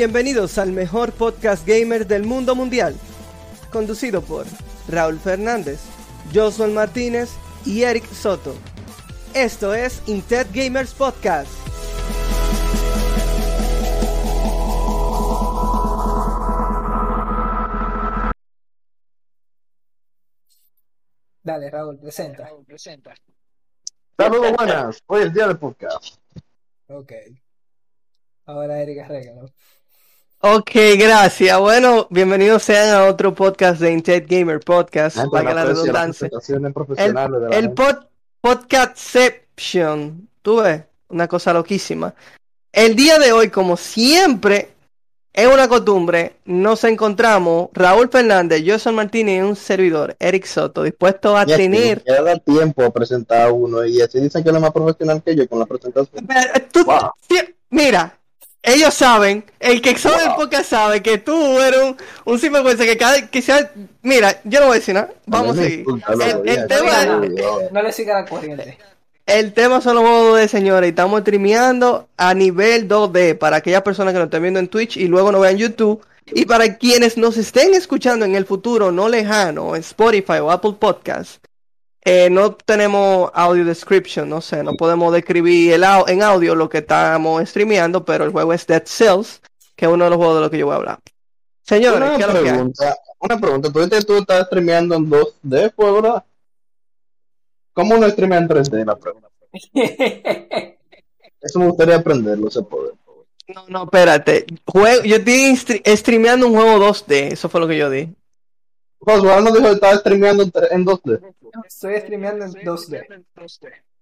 Bienvenidos al mejor podcast gamer del mundo mundial, conducido por Raúl Fernández, Josuel Martínez y Eric Soto. Esto es Intet Gamers Podcast. Dale, Raúl, presenta. Saludos, buenas. Hoy es día del podcast. Ok. Ahora Eric arréglalo. Ok, gracias. Bueno, bienvenidos sean a otro podcast de Intet Gamer Podcast. Gente, Valga la redundancia. El, pod, Podcastception. Tú ves, una cosa loquísima. El día de hoy, como siempre, es una costumbre, nos encontramos Raúl Fernández, José Martínez y un servidor, Eric Soto, dispuesto a Y tener... Ya da tiempo a presentar a uno y así dicen que es más profesional que yo con la presentación. Pero, tú- Wow. mira, ellos saben, el que sabe el Wow. podcast sabe que tú eres un, un sinvergüenza que cada que sea, mira, yo no voy a decir nada, vamos a seguir. El, tema, ya, ya. No le siga la corriente. el tema son los juegos de señores y estamos streameando a nivel 2D para aquellas personas que nos estén viendo en Twitch y luego nos vean en YouTube. Y para quienes nos estén escuchando en el futuro no lejano, en Spotify o Apple Podcast, eh, no tenemos audio description, no sé, no podemos describir el au- en audio lo que estamos streameando, pero el juego es Dead Cells, que es uno de los juegos de los que yo voy a hablar. Señores, Una ¿qué es lo que pregunta, una pregunta. Tú tú estás streameando en 2D, pues, ¿verdad? ¿Cómo uno streamea en 3D? La pregunta. Eso me gustaría aprenderlo, ese poder. No, no, espérate. Juego, yo estoy stre- streameando un juego 2D, eso fue lo que yo di. Josué nos dijo que estaba streameando en tre- en 2D. Estoy streameando en 2D.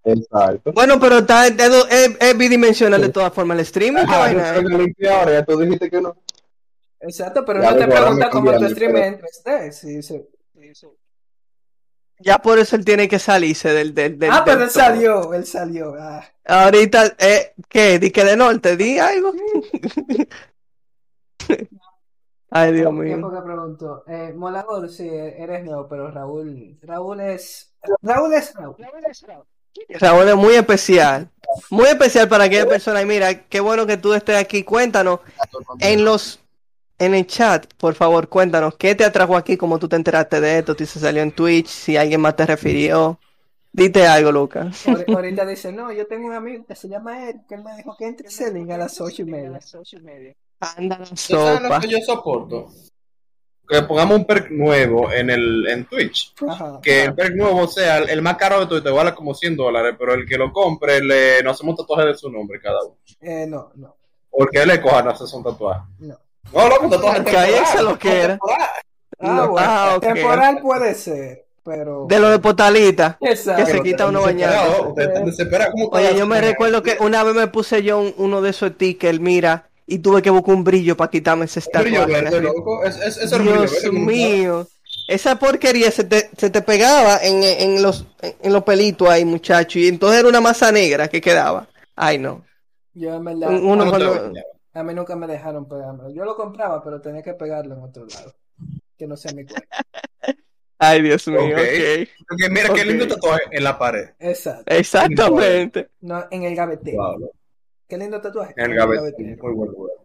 Exacto. Bueno, pero está, es, es- es bidimensional de todas formas el streaming. ¿qué Ah, vaina yo es? soy limpiado ahora, ya tú dijiste que no. Exacto, pero Ya, no te pregunta cómo tú streames en 3D. Sí, sí. Ya por eso él tiene que salirse del... del, del Ah, pero él todo. salió, él salió. Ah. Ahorita, eh, ¿qué? ¿Di que de norte? ¿Di algo? Ay, Dios mío. Tiempo que pregunto. Eh, Molador, sí, eres nuevo, pero Raúl. Raúl es. Raúl es Raúl. Raúl es muy especial. Muy especial para aquella persona. Y mira, qué bueno que tú estés aquí. Cuéntanos en los en el chat, por favor, cuéntanos qué te atrajo aquí, cómo tú te enteraste de esto, si se salió en Twitch, si alguien más te refirió. Dite algo, Lucas. Ahor- Ahorita dice, no, yo tengo un amigo que se llama Eric, que él me dijo que entre ese link a las ocho y media. Anda la ¿Tú sabes lo sopa. que yo soporto? Que pongamos un perk nuevo en el en Twitch. Ajá. Que el perk nuevo sea el, el más caro de todo y te vale como 100 dólares, pero el que lo compre le, no hacemos un tatuaje de su nombre cada uno. Eh, no, no, Porque él le coja no hace un tatuaje. no. No, loco, un tatuaje Cállense temporal, lo que era. temporal. Ah, No, bueno, ah, ok. temporal puede ser, pero. De lo de Potalita. Exacto. que se quita uno bañado. ¿Cómo Oye, yo me recuerdo que una vez me puse yo un- uno de esos stickers, mira, y tuve que buscar un brillo para quitarme ese verde, loco. Es, es, es el brillo Dios mío. Esa porquería se te, se te pegaba en, en los, en los pelitos ahí, muchacho. Y entonces era una masa negra que quedaba. Ay, no. Yo en verdad, Un- uno ¿Cómo te cuando- a mí nunca me dejaron pegármelo. Yo lo compraba, pero tenía que pegarlo en otro lado. Que no sea mi cuerpo. Ay, Dios mío. Ok. ok. Porque mira qué lindo tatuaje en la pared. Exacto. Exactamente. No, en el gavetero. Wow. Qué lindo tatuaje. El gavetero. Muy buen lugar.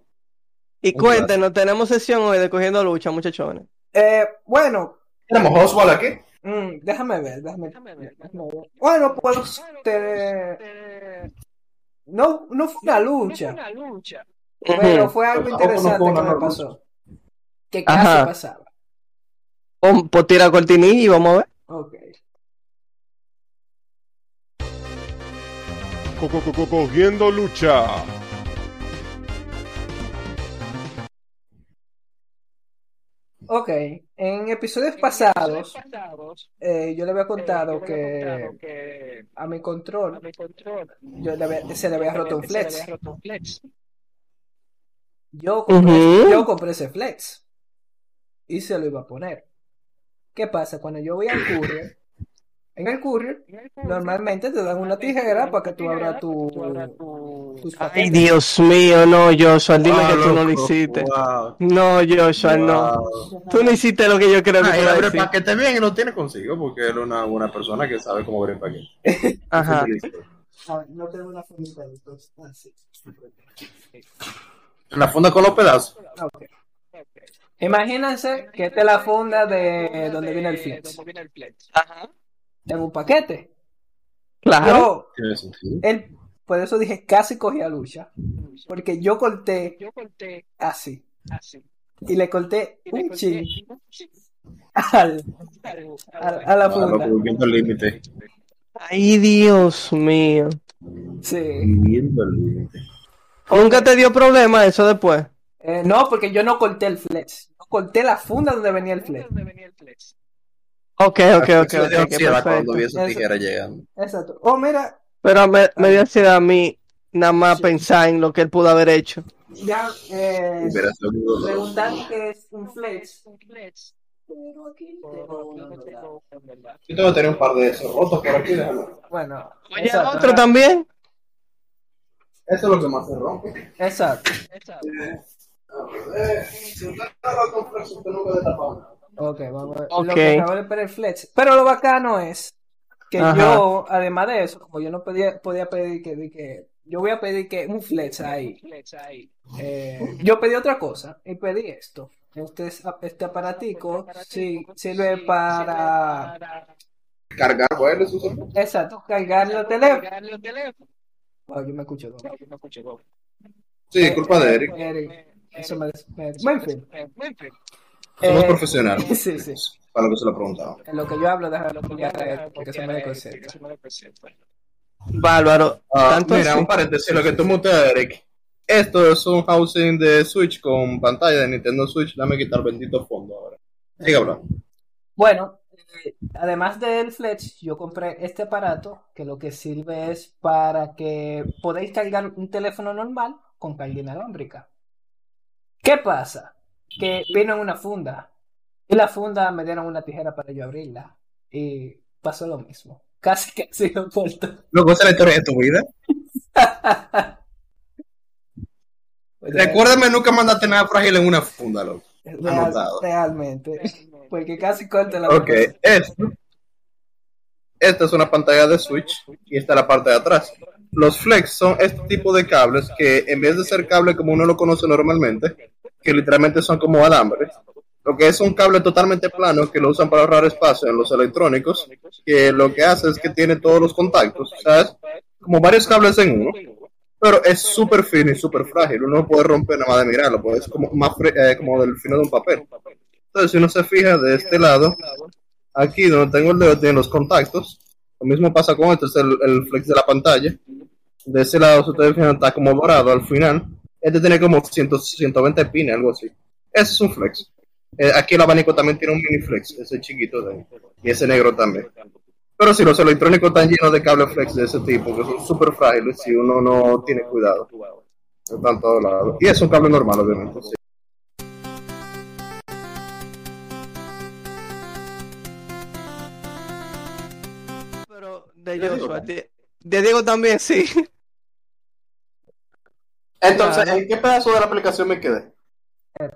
Y cuéntenos, tenemos sesión hoy de Cogiendo Lucha, muchachones. Eh, bueno, Tenemos Oswald aquí. mm, déjame ver, déjame, déjame ver. Bueno, pues, te- no, no fue una lucha, pero Ujú. fue algo Tampoco no interesante fue que una me lucha. pasó. Que casi Ajá. pasaba. Pues tira cortinilla y vamos a ver. Ok. Co- co- co- Cogiendo lucha. Ok, en episodios pasados, eh, yo le había contado que a mi control yo le había- se le había roto un flex. Yo compré, Ujú. yo compré ese flex y se lo iba a poner. ¿Qué pasa? Cuando yo voy al courier, en el courier normalmente te dan una tijera para que tú abras tu, tus Ay. Dios mío, no, Joshua, dime Ah, que tú no lo hiciste. Wow. No, Joshua, no. Wow. Tú no hiciste lo que yo creo que Ah, abre decir. paquete bien y lo tiene consigo porque él es una buena persona que sabe cómo abrir paquete. Ajá. A ver, no tengo una de estos. Ah, sí. La funda con los pedazos. Ok. Imagínense que esta es la funda de donde viene el flex. Ajá. Tengo un paquete. Claro. Yo, él, por eso dije casi cogí a lucha. Porque yo corté así. Y le corté un chin al, al- a la funda. viviendo el límite. Ay, Dios mío. Sí. Viviendo el límite. ¿Nunca te dio problema eso después? Eh, no, porque yo no corté el flex. Yo corté la funda donde venía el flex. Ok, ok, ok, Se le dio ok, ansiedad cuando vi esa Eso. tijera llegando. Exacto. Oh, mira, Pero me, me dio ansiedad a mí nada más pensar en lo que él pudo haber hecho. ya eh, preguntar qué es un flex. Pero aquí tengo uno, ¿verdad? Yo tengo que tener un par de esos rotos por aquí, déjame. Bueno, Oye, exacto. otro también. Eso es lo que más se rompe. Exacto. Eh, si usted no lo compra, usted nunca le tapa nada. Ok, vamos a ver. Ok. Lo que acabo de poner el flex. Pero lo bacano es que Ajá. yo, además de eso, como yo no podía, podía pedir que, de que yo voy a pedir que un flex ahí. Eh, yo pedí otra cosa y pedí esto. Este, es- este aparatico sí, sirve para, Cargar exacto, cargar los teléfonos. Wow, yo me escucho todo. Sí, culpa de Eric. Eric, eso me, me- en fin. Somos Eh, profesionales. sí, sí. Para lo que se lo preguntaba. En lo que yo hablo, déjalo él, porque se me desconcentra. Bárbaro. Tanto mira, así. un paréntesis, lo que tú muteas, Eric. Esto es un housing de Switch con pantalla de Nintendo Switch. Dame quitar bendito fondo ahora. Sigue hablando. Bueno, eh, además del Flex, yo compré este aparato que lo que sirve es para que podáis cargar un teléfono normal con carga inalámbrica. ¿Qué pasa? Que vino en una funda y la funda me dieron una tijera para yo abrirla y pasó lo mismo. Casi casi lo corto. Luego, esa es la historia de tu vida. Recuérdame, nunca mandaste nada frágil en una funda, loco. Real- realmente, porque casi corto la Ok, esto. Esta es una pantalla de Switch y esta es la parte de atrás. Los flex son este tipo de cables que en vez de ser cable como uno lo conoce normalmente, que literalmente son como alambres, lo que es un cable totalmente plano que lo usan para ahorrar espacio en los electrónicos, que lo que hace es que tiene todos los contactos, ¿sabes? Como varios cables en uno, pero es súper fino y súper frágil. Uno no puede romper nada más de mirarlo, pues es como, más eh, como del fino de un papel. Entonces, si uno se fija de este lado, aquí donde tengo el dedo tiene los contactos. Lo mismo pasa con esto, es el, el flex de la pantalla. De ese lado, si ustedes fijan, está como dorado al final. Este tiene como 100, 120 pines, algo así. Ese es un flex. Eh, aquí el abanico también tiene un mini flex, ese chiquito de ahí. Y ese negro también. Pero si los electrónicos están llenos de cable flex de ese tipo, que son súper frágiles si uno no tiene cuidado. Están todos lados. Y es un cable normal, obviamente. sí. Pero de Joshua, de, de Diego también, sí. Entonces. ¿en qué pedazo de la aplicación me quedé? Eh,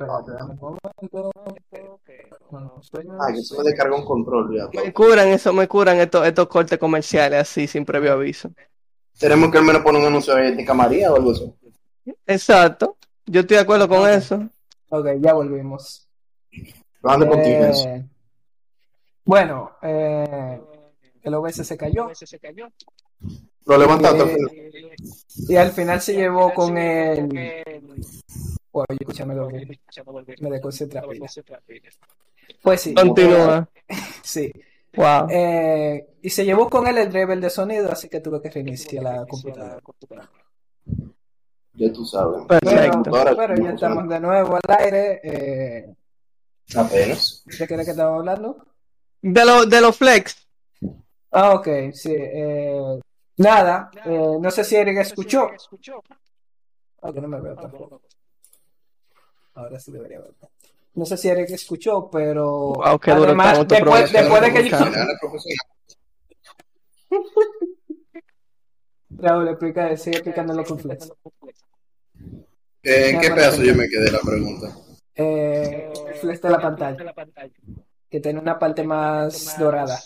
sueño- Ah, que se me descarga un control ya. Me curan eso, me curan estos, estos cortes comerciales así, sin previo aviso. Tenemos que al menos poner un anuncio de Ética María o algo así. Exacto. Yo estoy de acuerdo con eso. Ok, ya volvimos. Eh, bueno, eh, el OBS se cayó Lo levantaste al eh, final. y al final se llevó con el... Bueno, yo escúchame lo que me desconcentra. Pues sí, Continúa. sí. Wow. Eh, y se llevó con él el driver de sonido, así que tuve que reiniciar la computadora. Ya tú sabes. Perfecto. Pero, pero ya estamos de nuevo al aire. Eh, Apenas. ¿De qué era que estaba hablando? De, lo, de los flex. Ah, ok, sí. eh, nada, eh, no sé si Eric escuchó. Ah, que no me veo tampoco. Ahora sí debería ver. No sé si Eric escuchó, pero Wow, qué duro además, después, después de que. Raúl, explica, sigue explicándolo con Flex. Eh, ¿En qué pedazo yo me quedé la pregunta? Eh, Flex de la pantalla, que tiene una parte más dorada.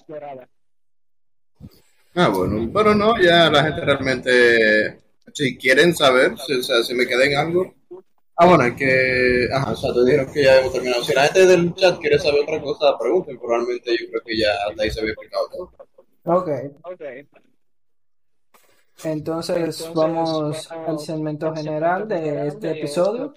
Ah, bueno, pero no, ya la gente realmente, si quieren saber, si, o sea, si me quedé en algo, Ah, bueno, es que. Ajá, o sea, te dijeron que ya hemos terminado. Si la gente del chat quiere saber otra cosa, pregunten. Probablemente yo creo que ya hasta ahí se había explicado todo. Ok. Entonces vamos al segmento general de este episodio.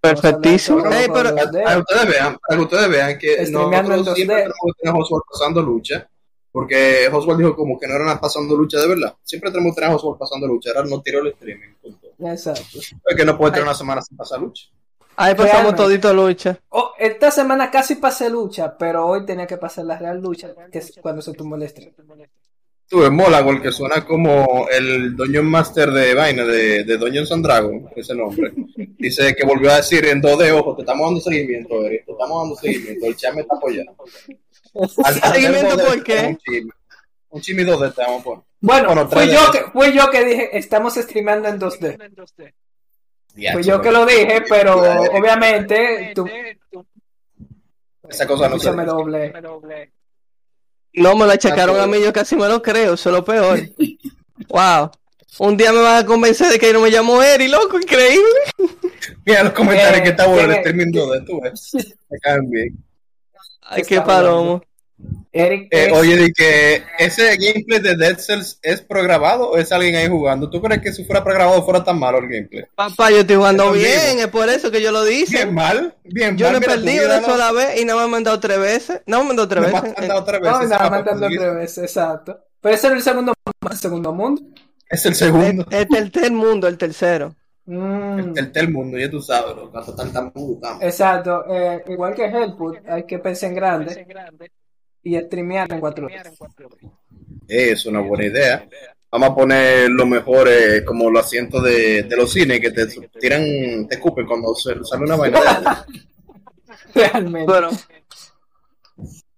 Perfectísimo. Vamos a Ey, hablar pero, Para que ustedes vean, que ustedes vean que nosotros siempre 2D. tenemos a pasando lucha. Porque Oswald dijo como que no era nada pasando lucha de verdad. Siempre tenemos que tener a Oswald pasando lucha. Ahora no tiró el streaming. Punto. Exacto. Es que no puede tener una semana sin pasar lucha. ahí pasamos Realmente. todito lucha. Oh, esta semana casi pasé lucha, pero hoy tenía que pasar la real lucha, que es cuando se tumbó el stream. Tuve Molagol, que suena como el Dungeon Master de vaina, de, de Dungeons and Dragons, ese nombre. Dice que volvió a decir en dos de ojos, te estamos dando seguimiento, Eric, te estamos dando seguimiento, el chat me está apoyando. ¿Seguimiento de por qué? Un chisme, un chisme y dos de te vamos a poner. Bueno, Bueno, fui yo, que, fui yo que dije, estamos streamando en 2D. Ya, Fui yo que lo dije, pero obviamente tú, Esa cosa no se dice. doble. No me lo achacaron a mí, yo casi me lo creo, eso es lo peor. Wow. Un día me van a convencer de que yo no me llamo Eri, loco, increíble. Mira los comentarios Eh, que está bueno streaming 2D, tú ves. Me caen bien. Ay, qué palomo. Eric, Eh, es- oye, di que ese gameplay de Dead Cells es programado o es alguien ahí jugando. ¿Tú crees que si fuera programado fuera tan malo el gameplay? Papá, yo estoy jugando bien, es por eso que yo lo dije. Bien mal, bien Yo mal. no he Mira, perdido una sola vez y no me han mandado tres veces. No me han mandado tres Me veces. han dado tres no, veces. nada, Ah, mandando pues, tres veces, exacto. Pero ese era el segundo, el segundo mundo. Es el segundo. Es el tercer mundo, el tercero. Mm, El del mundo, ya tú sabes, los gatos están tan exacto, eh, igual que Hellput, hay que pensar en grande y streamear en 4D. Es una buena idea. Vamos a poner lo mejor eh, como los asientos de, de los cines que te tiran, te escupen cuando se- sale una vaina. Realmente. Bueno.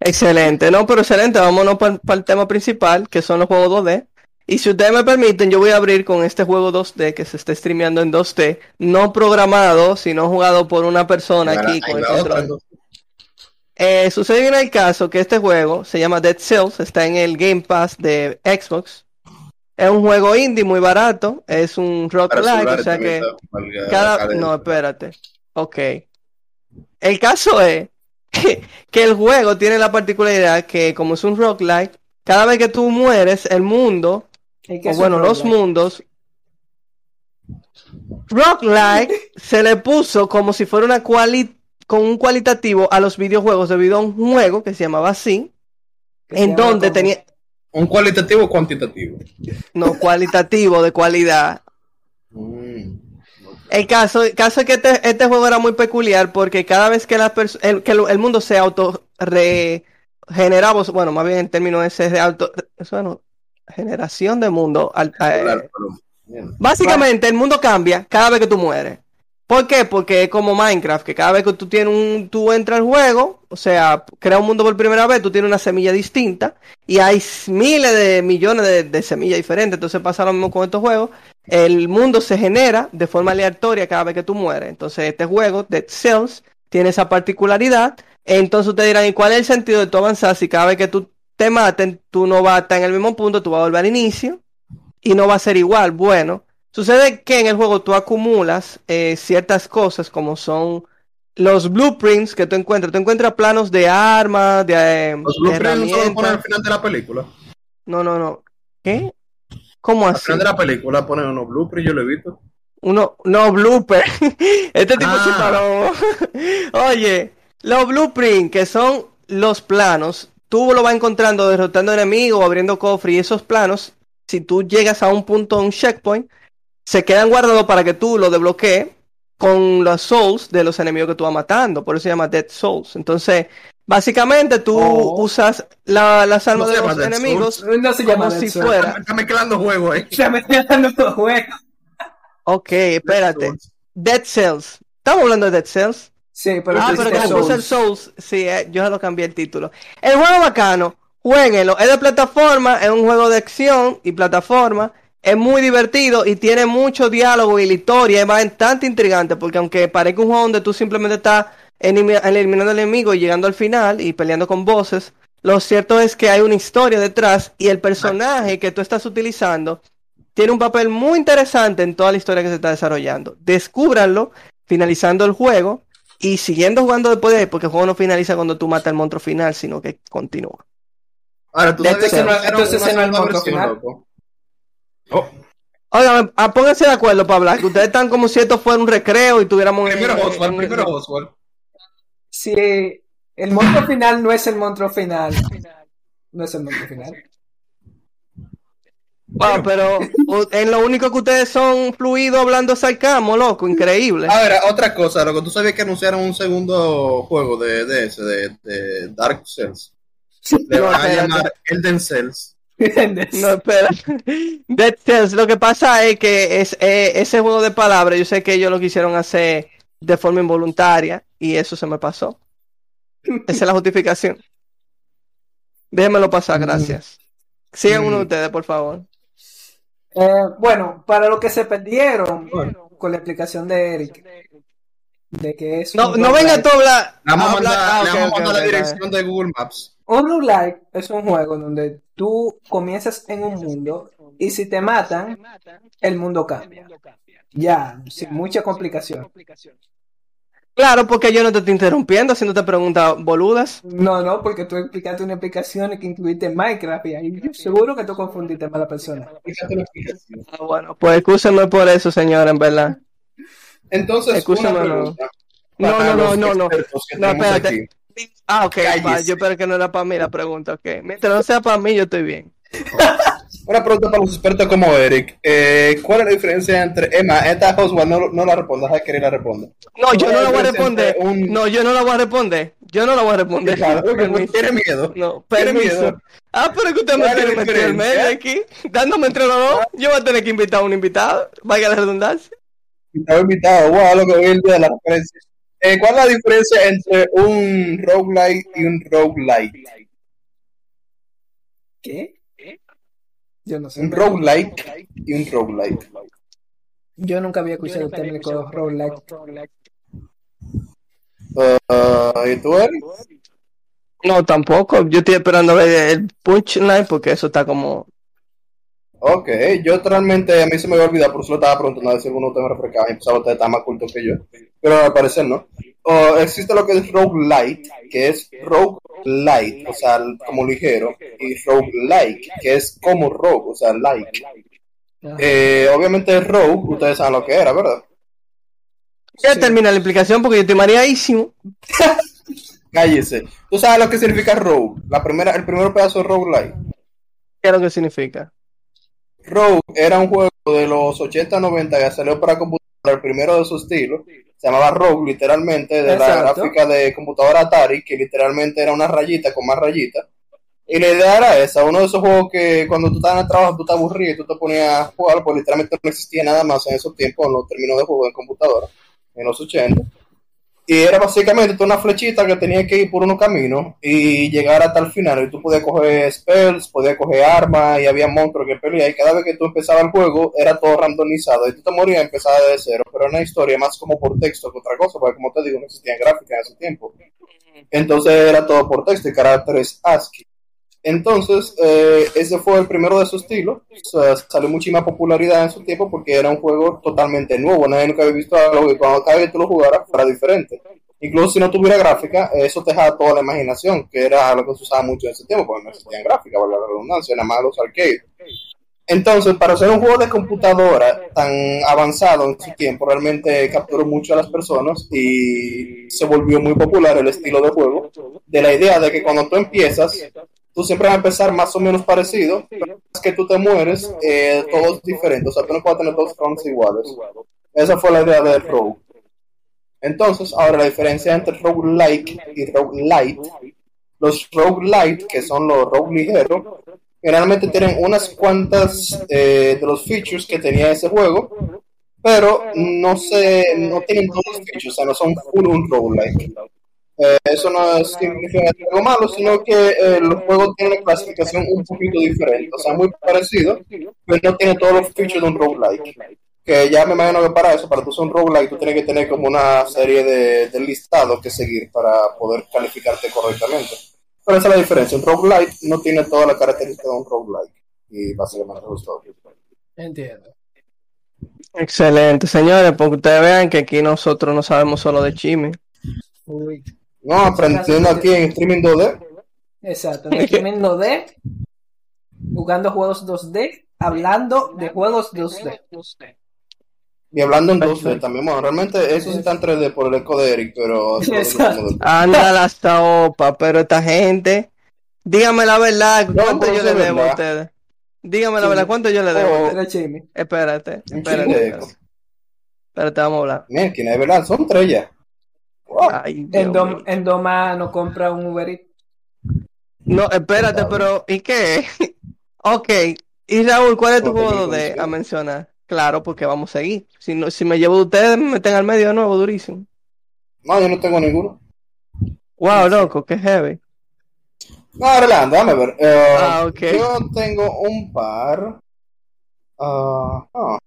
Excelente, no, pero excelente. Vámonos para el tema principal, que son los juegos 2D. Y si ustedes me permiten, yo voy a abrir con este juego 2D que se está streameando en 2D, no programado, sino jugado por una persona aquí con el control. Eh, sucede en el caso que este juego se llama Dead Cells, está en el Game Pass de Xbox. Es un juego indie muy barato, es un rock like, o sea que cada... No, espérate. Ok. El caso es que, que el juego tiene la particularidad que como es un roguelike, cada vez que tú mueres, el mundo, ¿Y qué o bueno, los mundos, roguelike se le puso como si fuera una quali con un cualitativo a los videojuegos debido a un juego que se llamaba así, en donde como- tenía, ¿Un cualitativo o cuantitativo? no, cualitativo, de cualidad. Mm. El caso, el caso es que este, este juego era muy peculiar porque cada vez que, la el, que el, el mundo se auto regeneraba, bueno, más bien el término ese es de auto, eso no, generación de mundo. al- eh, Claro, pero, bien. básicamente el mundo cambia cada vez que tú mueres. ¿Por qué? Porque es como Minecraft, que cada vez que tú tienes un, tú entras al juego, o sea, crea un mundo por primera vez, tú tienes una semilla distinta y hay miles de millones de, de semillas diferentes. Entonces pasa lo mismo con estos juegos. El mundo se genera de forma aleatoria cada vez que tú mueres. Entonces este juego, Dead Cells, tiene esa particularidad. Entonces ustedes dirán, ¿y cuál es el sentido de tú avanzar si cada vez que tú te maten, tú no vas a estar en el mismo punto, tú vas a volver al inicio y no va a ser igual? Bueno, sucede que en el juego tú acumulas eh, ciertas cosas como son los blueprints que tú encuentras. Tú encuentras planos de armas, de, eh, Los de blueprints no solo ponen herramientas. al final de la película. No, no, no. ¿Qué? ¿Cómo Al así? final de la película ponen unos blueprints, yo lo he visto. Uno, no, blooper. Este tipo Ah. se paró. Oye, los blueprints, que son los planos, tú lo vas encontrando derrotando enemigos, abriendo cofres, y esos planos, si tú llegas a un punto, un checkpoint, se quedan guardados para que tú lo desbloquees con los souls de los enemigos que tú vas matando. Por eso se llama Dead Souls. Entonces, básicamente tú Oh. usas la- las armas No de los enemigos No se como llama si Dead Cells. fuera. Está, está mezclando juegos ahí. Se me está dando los juegos. Ok, espérate. Dead Cells. Estamos hablando de Dead Cells. Sí, pero Ah, pero como puse el Souls. Sí, eh, yo lo cambié el título. El juego bacano, jueguenlo, es de plataforma, es un juego de acción y plataforma, es muy divertido y tiene mucho diálogo y la historia es bastante intrigante porque aunque parezca un juego donde tú simplemente estás eliminando al enemigo y llegando al final y peleando con bosses, lo cierto es que hay una historia detrás y el personaje que tú estás utilizando tiene un papel muy interesante en toda la historia que se está desarrollando. Descúbranlo finalizando el juego y siguiendo jugando después de ahí, porque el juego no finaliza cuando tú matas al monstruo final, sino que continúa. Ahora, tú sabes que no Entonces, no el monstruo final. loco. Oh, Oigan, ah, pónganse de acuerdo para hablar, que ustedes están como si esto fuera un recreo y tuviéramos... primero Oswald, un- primero Oswald. Si el monstruo final no es el monstruo final, no es el monstruo final. Wow, pero u- en lo único que ustedes son fluidos hablando sarcasmo, loco, increíble. A ver, otra cosa, loco, tú sabías que anunciaron un segundo juego de, de ese, de, de Dark Cells. Le No, van a espérate. llamar Elden Cells. No, espera. Dead Cells, lo que pasa es que es, eh, ese juego de palabras, yo sé que ellos lo quisieron hacer de forma involuntaria y eso se me pasó. Esa es la justificación. Déjenmelo pasar, gracias. Sigan uno de ustedes, por favor. Eh, bueno, para lo que se perdieron con la explicación de Eric, de que es No, no venga tú a hablar. Le vamos a mandar, ah, le ok, vamos a ok, mandar la dirección de Google Maps. Un roguelike es un juego donde tú comienzas en un mundo y si te matan, el mundo cambia. Ya, sin mucha complicación. Claro, porque yo no te estoy interrumpiendo haciéndote preguntas boludas. No, no, porque tú explicaste una explicación que incluiste Minecraft y ahí seguro que tú confundiste a la persona. Ah, bueno, pues excúsenme por eso, señora, en verdad. Entonces, Escúchame, no. No, no, no, no, no. espérate. aquí. Ah, ok, pa, yo espero que no era para mí la pregunta, ok. Mientras no sea para mí, yo estoy bien. Una pregunta para los expertos como Eric. Eh, ¿Cuál es la diferencia entre... Emma, esta Oswald no, no la responda, deja que la responda. No, yo no la voy a responder. un- No, yo no la voy a responder. Yo no la voy a responder. Claro, porque tiene miedo. No, Tiene miedo. Ah, pero es que usted me ¿Cuál es quiere meter el medio aquí, dándome entre los dos. Yo voy a tener que invitar a un invitado, vaya la redundancia. Estaba invitado, wow, lo que hoy el día de la referencia. Eh, ¿Cuál es la diferencia entre un roguelike y un roguelite? ¿Qué? Yo no sé. Un roguelike y un roguelite. Yo nunca había escuchado el término roguelike. Uh, ¿Y tú, Eric? No, tampoco. Yo estoy esperando a ver el punchline porque eso está como. Ok, yo realmente a mí se me había olvidado, por eso lo estaba preguntando a ver si alguno ustedes me refrescaba y pensaba que más cultos que yo. Pero al parecer no. Existe lo que es roguelite, que es roguelite, o sea, como ligero, y roguelike, que es como rogue, o sea, like. Eh, obviamente rogue, ustedes saben lo que era, ¿verdad? Ya Sí. termina la explicación porque yo estoy mareadísimo. Cállese. ¿Tú sabes lo que significa rogue? La primera, el primer pedazo de roguelite. ¿Qué es lo que significa? Rogue era un juego de los 80-90 que salió para computadora, el primero de su estilo. Se llamaba Rogue, literalmente, de la gráfica de computadora Atari, que literalmente era una rayita con más rayitas. Y la idea era esa, uno de esos juegos que cuando tú estabas en el trabajo, tú te aburrías y tú te ponías a jugar, pues literalmente no existía nada más en esos tiempos, en los términos de juego de computadora, en los 80. Y era básicamente una flechita que tenía que ir por unos caminos y llegar hasta el final. Y tú podías coger spells, podías coger armas y había monstruos que peleaban. Y cada vez que tú empezabas el juego era todo randomizado. Y tú te morías y empezabas de cero. Pero era una historia más como por texto que otra cosa, porque como te digo, no existían gráficas en ese tiempo. Entonces era todo por texto y caracteres ASCII. Entonces, eh, ese fue el primero de su estilo. O sea, salió muchísima popularidad en su tiempo porque era un juego totalmente nuevo. Nadie nunca había visto algo y cuando cada vez que tú lo jugaras fuera diferente. Incluso si no tuviera gráfica, eso te dejaba toda la imaginación, que era algo que se usaba mucho en ese tiempo, porque no existían gráfica, valga la redundancia, nada más los arcades. Entonces, para hacer un juego de computadora tan avanzado en su tiempo, realmente capturó mucho a las personas y se volvió muy popular el estilo de juego, de la idea de que cuando tú empiezas, tú siempre vas a empezar más o menos parecido, pero es que tú te mueres, eh, todo es diferente, o sea, tú no puedes tener dos fronts iguales. Esa fue la idea del Rogue. Entonces, ahora la diferencia entre roguelike y roguelite, los roguelite, que son los rogue ligeros, generalmente tienen unas cuantas eh, de los features que tenía ese juego, pero no se, no tienen todos los features, o sea, no son full un roguelike. Eh, eso no es significa algo malo, sino que eh, los juegos tienen una clasificación un poquito diferente, o sea, muy parecido, pero no tiene todos los features de un roguelike. Que ya me imagino que para eso, para tú ser un roguelike, tú tienes que tener como una serie de, de listados que seguir para poder calificarte correctamente. Pero esa es la diferencia. Un roguelike no tiene toda la característica de un roguelike. Y básicamente eso es todo. Entiendo. Excelente, señores, porque ustedes vean que aquí nosotros no sabemos solo de chisme. Uy. No, aprendiendo aquí en streaming 2D. Exacto. En streaming 2D, jugando juegos 2D, hablando de juegos 2D. Y hablando en 2D Perfecto. también. Bueno, realmente eso sí está en 3D por el eco de Eric, pero. Anda la opa, pero esta gente, dígame la verdad, No, ¿cuánto yo le debo a ustedes? Dígame la verdad, ¿cuánto yo le debo? a Oh. ustedes? Espérate, espérate, espérate, vamos a hablar. Mira, que es verdad, son tres ya. Ay, En, Dom- en Doma no compra un Uber Eats. No, espérate, pero ¿y qué? ok, y Raúl, ¿cuál es tu juego de a mencionar? Claro, porque vamos a seguir. Si no, si me llevo de ustedes, me meten al medio de nuevo, durísimo. No, yo no tengo ninguno. Wow, loco, qué heavy. No, adelante, dame ver. Eh, Ah, ok. Yo tengo un par. Ah, ah.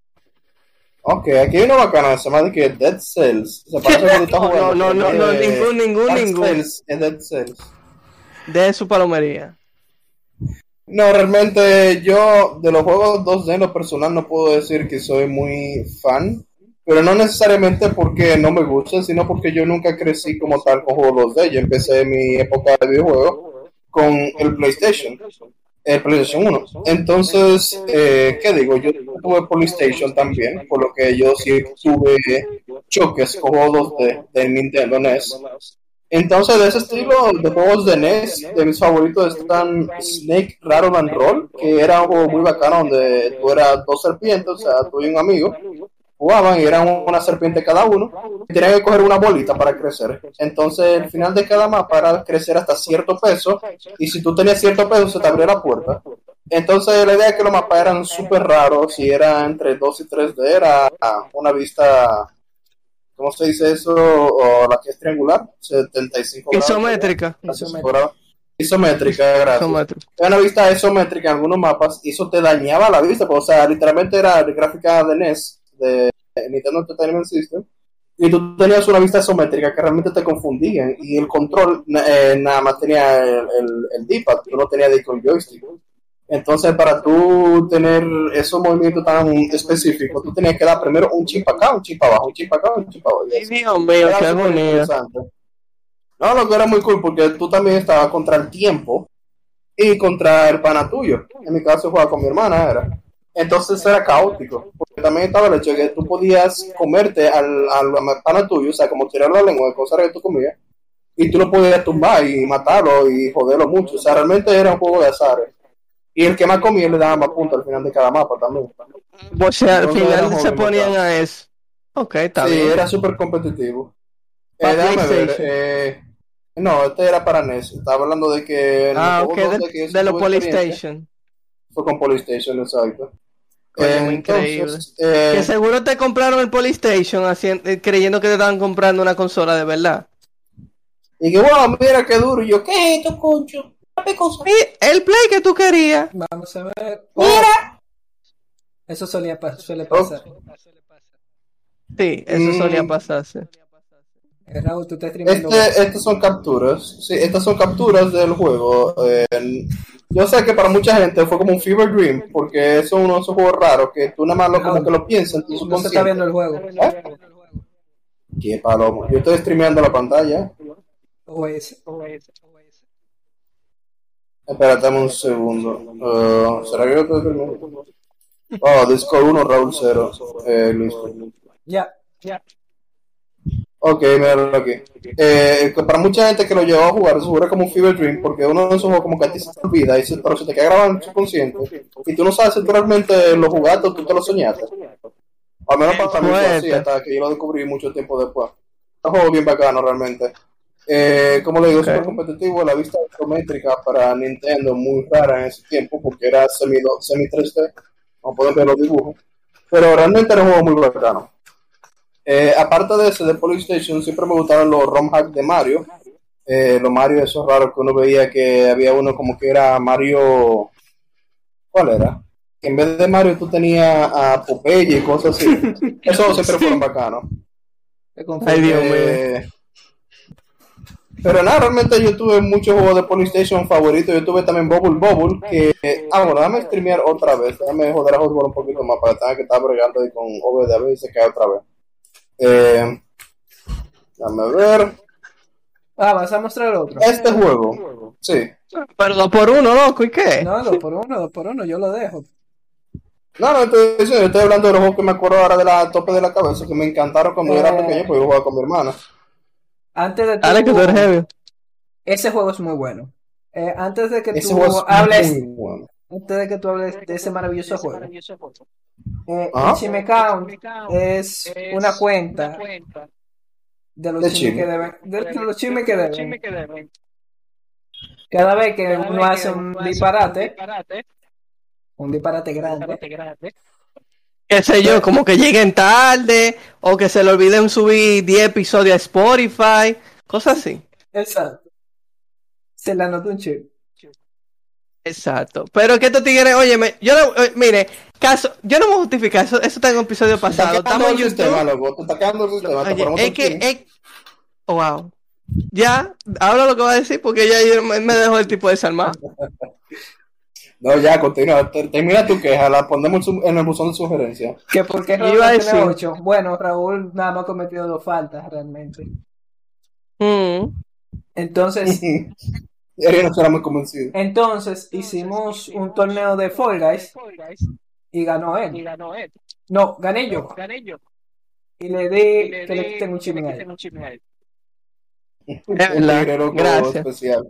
Ok, aquí hay uno bacano, se llama de que Dead Cells. Se parece que No, jugando. no, no, no, Eh, ningún, ningún, ningún. Cells es Dead Cells. De su palomería. No, realmente yo de los juegos 2D en lo personal no puedo decir que soy muy fan, pero no necesariamente porque no me gusten, sino porque yo nunca crecí como tal con juegos 2D. Yo empecé mi época de videojuegos con el PlayStation, el PlayStation 1. Entonces, eh, ¿qué digo? Yo tuve PlayStation también, por lo que yo sí tuve choques con juegos 2D de Nintendo NES. Entonces, de ese estilo de juegos de NES, de mis favoritos están Snake Rattle and Roll, que era un juego muy bacano donde tú eras dos serpientes, o sea, tú y un amigo, jugaban y eran una serpiente cada uno, y tenían que coger una bolita para crecer. Entonces, el final de cada mapa era crecer hasta cierto peso, y si tú tenías cierto peso, se te abría la puerta. Entonces, la idea es que los mapas eran súper raros, y era entre 2 y 3D, era una vista ¿cómo se dice eso? O la que es triangular, 75 grados. Isométrica. Por- Isométrica, gracias. Isométrica. Era una vista isométrica en algunos mapas y eso te dañaba la vista, pues, o sea, literalmente era gráfica de NES, de Nintendo Entertainment System, y tú tenías una vista isométrica que realmente te confundían y el control eh, nada más tenía el, el, el D-pad, tú no tenías de con joystick. Entonces, para tú tener esos movimientos tan específicos, tú tenías que dar primero un chip acá, un chip abajo, un chip acá, un chip abajo. Ay. Dios mío, qué interesante. No, lo que era muy cool porque tú también estabas contra el tiempo y contra el pana tuyo. En mi caso jugaba con mi hermana, era. Entonces era caótico, porque también estaba el hecho de que tú podías comerte al, al pana tuyo, o sea, como tirar la lengua de cosas que tú comías, y tú lo podías tumbar y matarlo y joderlo mucho. O sea, realmente era un juego de azar. Y el que más comía le daba más puntos al final de cada mapa también. O sea, al final se ponían a eso. Ok, está sí, bien. era súper competitivo. Eh, déjame ver, eh, no, este era para NES. Estaba hablando de que. Ah, ok, de, que de los Polystation. Fue con Polystation, exacto. Coño, Eh, eh, Que seguro te compraron el Polystation haciendo, eh, creyendo que te estaban comprando una consola de verdad. y que, wow, mira qué duro. Y yo, ¿qué es esto, concho? El play que tú querías. Vamos a ver. Oh, Mira. Eso solía pa- suele pasar. Sí, eso Mm. solía pasarse. Eh, Raúl, tú estás. Este, estas son capturas. Sí, estas son capturas del juego. Eh, yo sé que para mucha gente fue como un fever dream, porque eso es uno de esos juegos raros que tú nada más lo, como que lo piensas en tu no se está viendo el juego. Qué palomo. Yo estoy streameando la pantalla. O es. Espérate dame un segundo. Uh, ¿Será que yo estoy terminando? Oh, Discord 1, Raúl 0. Eh, listo. Ya. Ok, míralo aquí. Eh, que para mucha gente que lo llevó a jugar, seguro es como un Fever Dream, porque uno de esos juegos como que a ti se te olvida, y se, pero se te queda grabado en tu subconsciente, y tú no sabes si tú realmente lo jugaste o tú te lo soñaste. Al menos para mí fue así, hasta que yo lo descubrí mucho tiempo después. Es un juego bien bacano realmente. Eh, como le digo, Ok. súper competitivo, la vista isométrica para Nintendo muy rara en ese tiempo, porque era semi, semi 3D, como pueden ver los dibujos. Pero realmente era un juego muy bacano. Eh, aparte de ese de PlayStation, siempre me gustaron los ROM hacks de Mario. Eh, los Mario, esos raros que uno veía que había uno como que era Mario. ¿Cuál era? Que en vez de Mario tú tenías a Popeye y cosas así. Eso siempre fueron bacanos. Ay, Dios mío. Eh, Pero nada, realmente yo tuve muchos juegos de PlayStation favoritos. Yo tuve también Bubble Bubble, que... Ah, bueno, déjame streamear otra vez. Déjame joder a jugar un poquito más para que tenga que estar bregando ahí con OBD a si se cae otra vez. Eh, déjame ver. Ah, vas a mostrar otro. Este juego, sí. Pero dos por uno, loco, ¿y qué? No, dos por uno, dos por uno, yo lo dejo. No, no, estoy, diciendo, yo estoy hablando de los juegos que me acuerdo ahora de la tope de la cabeza, que me encantaron cuando yo era Eh. pequeño, pues yo jugaba con mi hermana. Antes de Dale que tú eres heavy. Ese juego es muy bueno. Eh, antes de que Ese tú hables, muy bueno. Antes de que tú hables de ese maravilloso juego, eh, Ajá. Ichime Count es una cuenta de los De chisme. que deben, de, de los chismes que deben. Cada vez que uno hace un disparate, un disparate grande, Qué sé yo, como que lleguen tarde o que se le olviden subir 10 episodios a Spotify, cosas así. exacto, se le anotó un chip. Exacto. Pero que estos tigres, oye, yo no, eh, mire, caso, yo no me justifico, eso, eso está en un episodio pasado. Estamos en el sistema, YouTube. loco. Te está quedando el sistema. te Oye, ponemos es que, es, oh, wow. Ya, habla lo que va a decir porque ya yo me, me dejó el tipo desarmado. No, ya, continúa. Te- Termina tu queja, la ponemos en el buzón de sugerencias. Que porque Iba a decir. ocho. Bueno, Raúl nada más ha cometido dos faltas realmente. Mm. Entonces, Ariel no será muy convencido. entonces hicimos un torneo de Fall Guys y ganó él. No, gané yo. Y le di que le quiten un chisme a él. Un tigre Gracias. especial.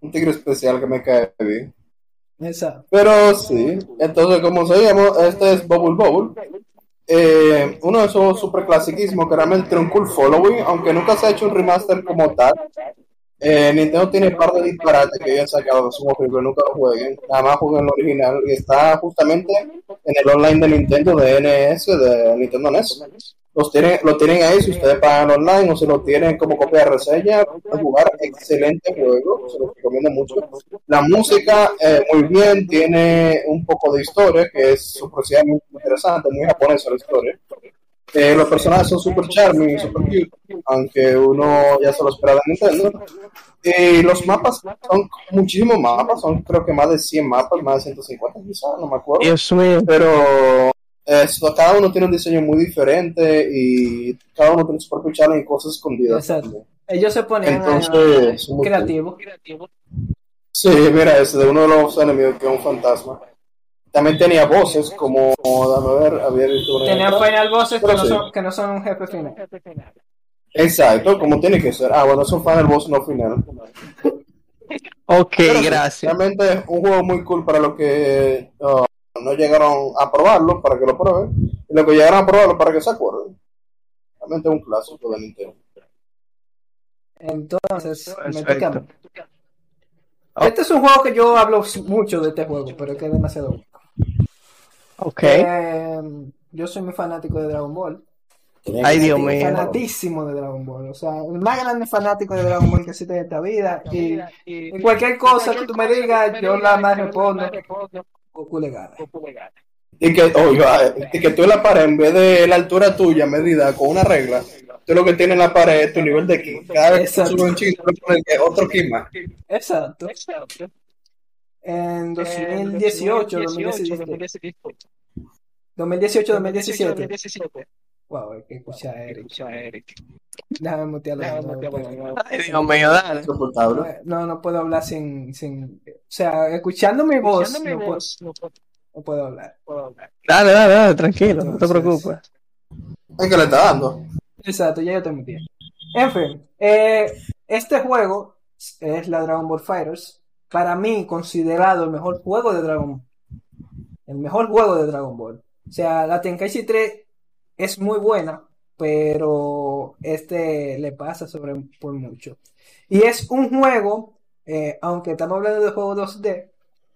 Un tigre especial que me cae bien. Exacto. Pero sí, entonces como seguimos, este es Bubble Bubble. Eh, uno de esos super clasiquismos que realmente un cool following, aunque nunca se ha hecho un remaster como tal. Eh, Nintendo tiene un par de disparates que ya han sacado, que son horribles, nunca lo jueguen. Nada más jueguen el original y está justamente en el online de Nintendo de NS, de Nintendo NES. Los tienen, lo tienen ahí si ustedes pagan online o si lo tienen como copia de reseña, pueden jugar excelente juego, se los recomiendo mucho. La música, eh, muy bien, tiene un poco de historia, que es sorpresivamente interesante, muy japonesa la historia. Eh, los personajes son super charming y super cute, aunque uno ya se lo espera de Nintendo. Y los mapas son muchísimos mapas, son creo que más de 100 mapas, más de 150 quizás, no me acuerdo Dios mío. pero esto, cada uno tiene un diseño muy diferente y cada uno tiene su propio challenge y cosas escondidas. Exacto. también. Ellos se ponían Entonces, a- creativos. Sí, mira, ese de uno de los enemigos que es un fantasma. También tenía voces como, dame ver, había visto una otra. final bosses que no, sí. son, que no son un jefe final. Exacto, como tiene que ser. Ah, bueno, son final boss no final. Ok, Pero sí, gracias. Realmente es un juego muy cool para los que uh, no llegaron a probarlo, para que lo prueben. Y los que llegaron a probarlo, para que se acuerden. Realmente es un clásico de Nintendo. Entonces, Perfecto. Este es un juego que yo hablo mucho de este juego, pero es que es demasiado bueno. Ok. Eh, yo soy muy fanático de Dragon Ball. Ay, Dios mío. Fanatísimo de Dragon Ball. O sea, el más grande fanático de Dragon Ball que existe en esta vida. Y, y cualquier cosa que tú me digas, yo la más respondo. Goku le gana. Y que, oiga, y que tú en la pared, en vez de la altura tuya medida con una regla, tú lo que tienes en la pared es tu nivel de ki. Cada vez que tú Exacto. subes un chiquito, le pones que otro ki más. Exacto. En 2018, 2017. 2018, 2017. Wow, hay que escuchar a Eric. Déjame mutearlo. Ay, Dios mío, dale. No, no puedo hablar sin, sin, o sea, escuchando mi voz, no puedo, no puedo hablar. Dale, dale, dale, tranquilo, no te Entonces- preocupes. Es que le está dando. Exacto, ya yo te muteé. En fin, eh, este juego es la Dragon Ball Fighters. Para mí, considerado el mejor juego de Dragon Ball. El mejor juego de Dragon Ball. O sea, la Tenkaichi 3 es muy buena, pero este le pasa sobre por mucho. Y es un juego, eh, aunque estamos hablando de juego 2D,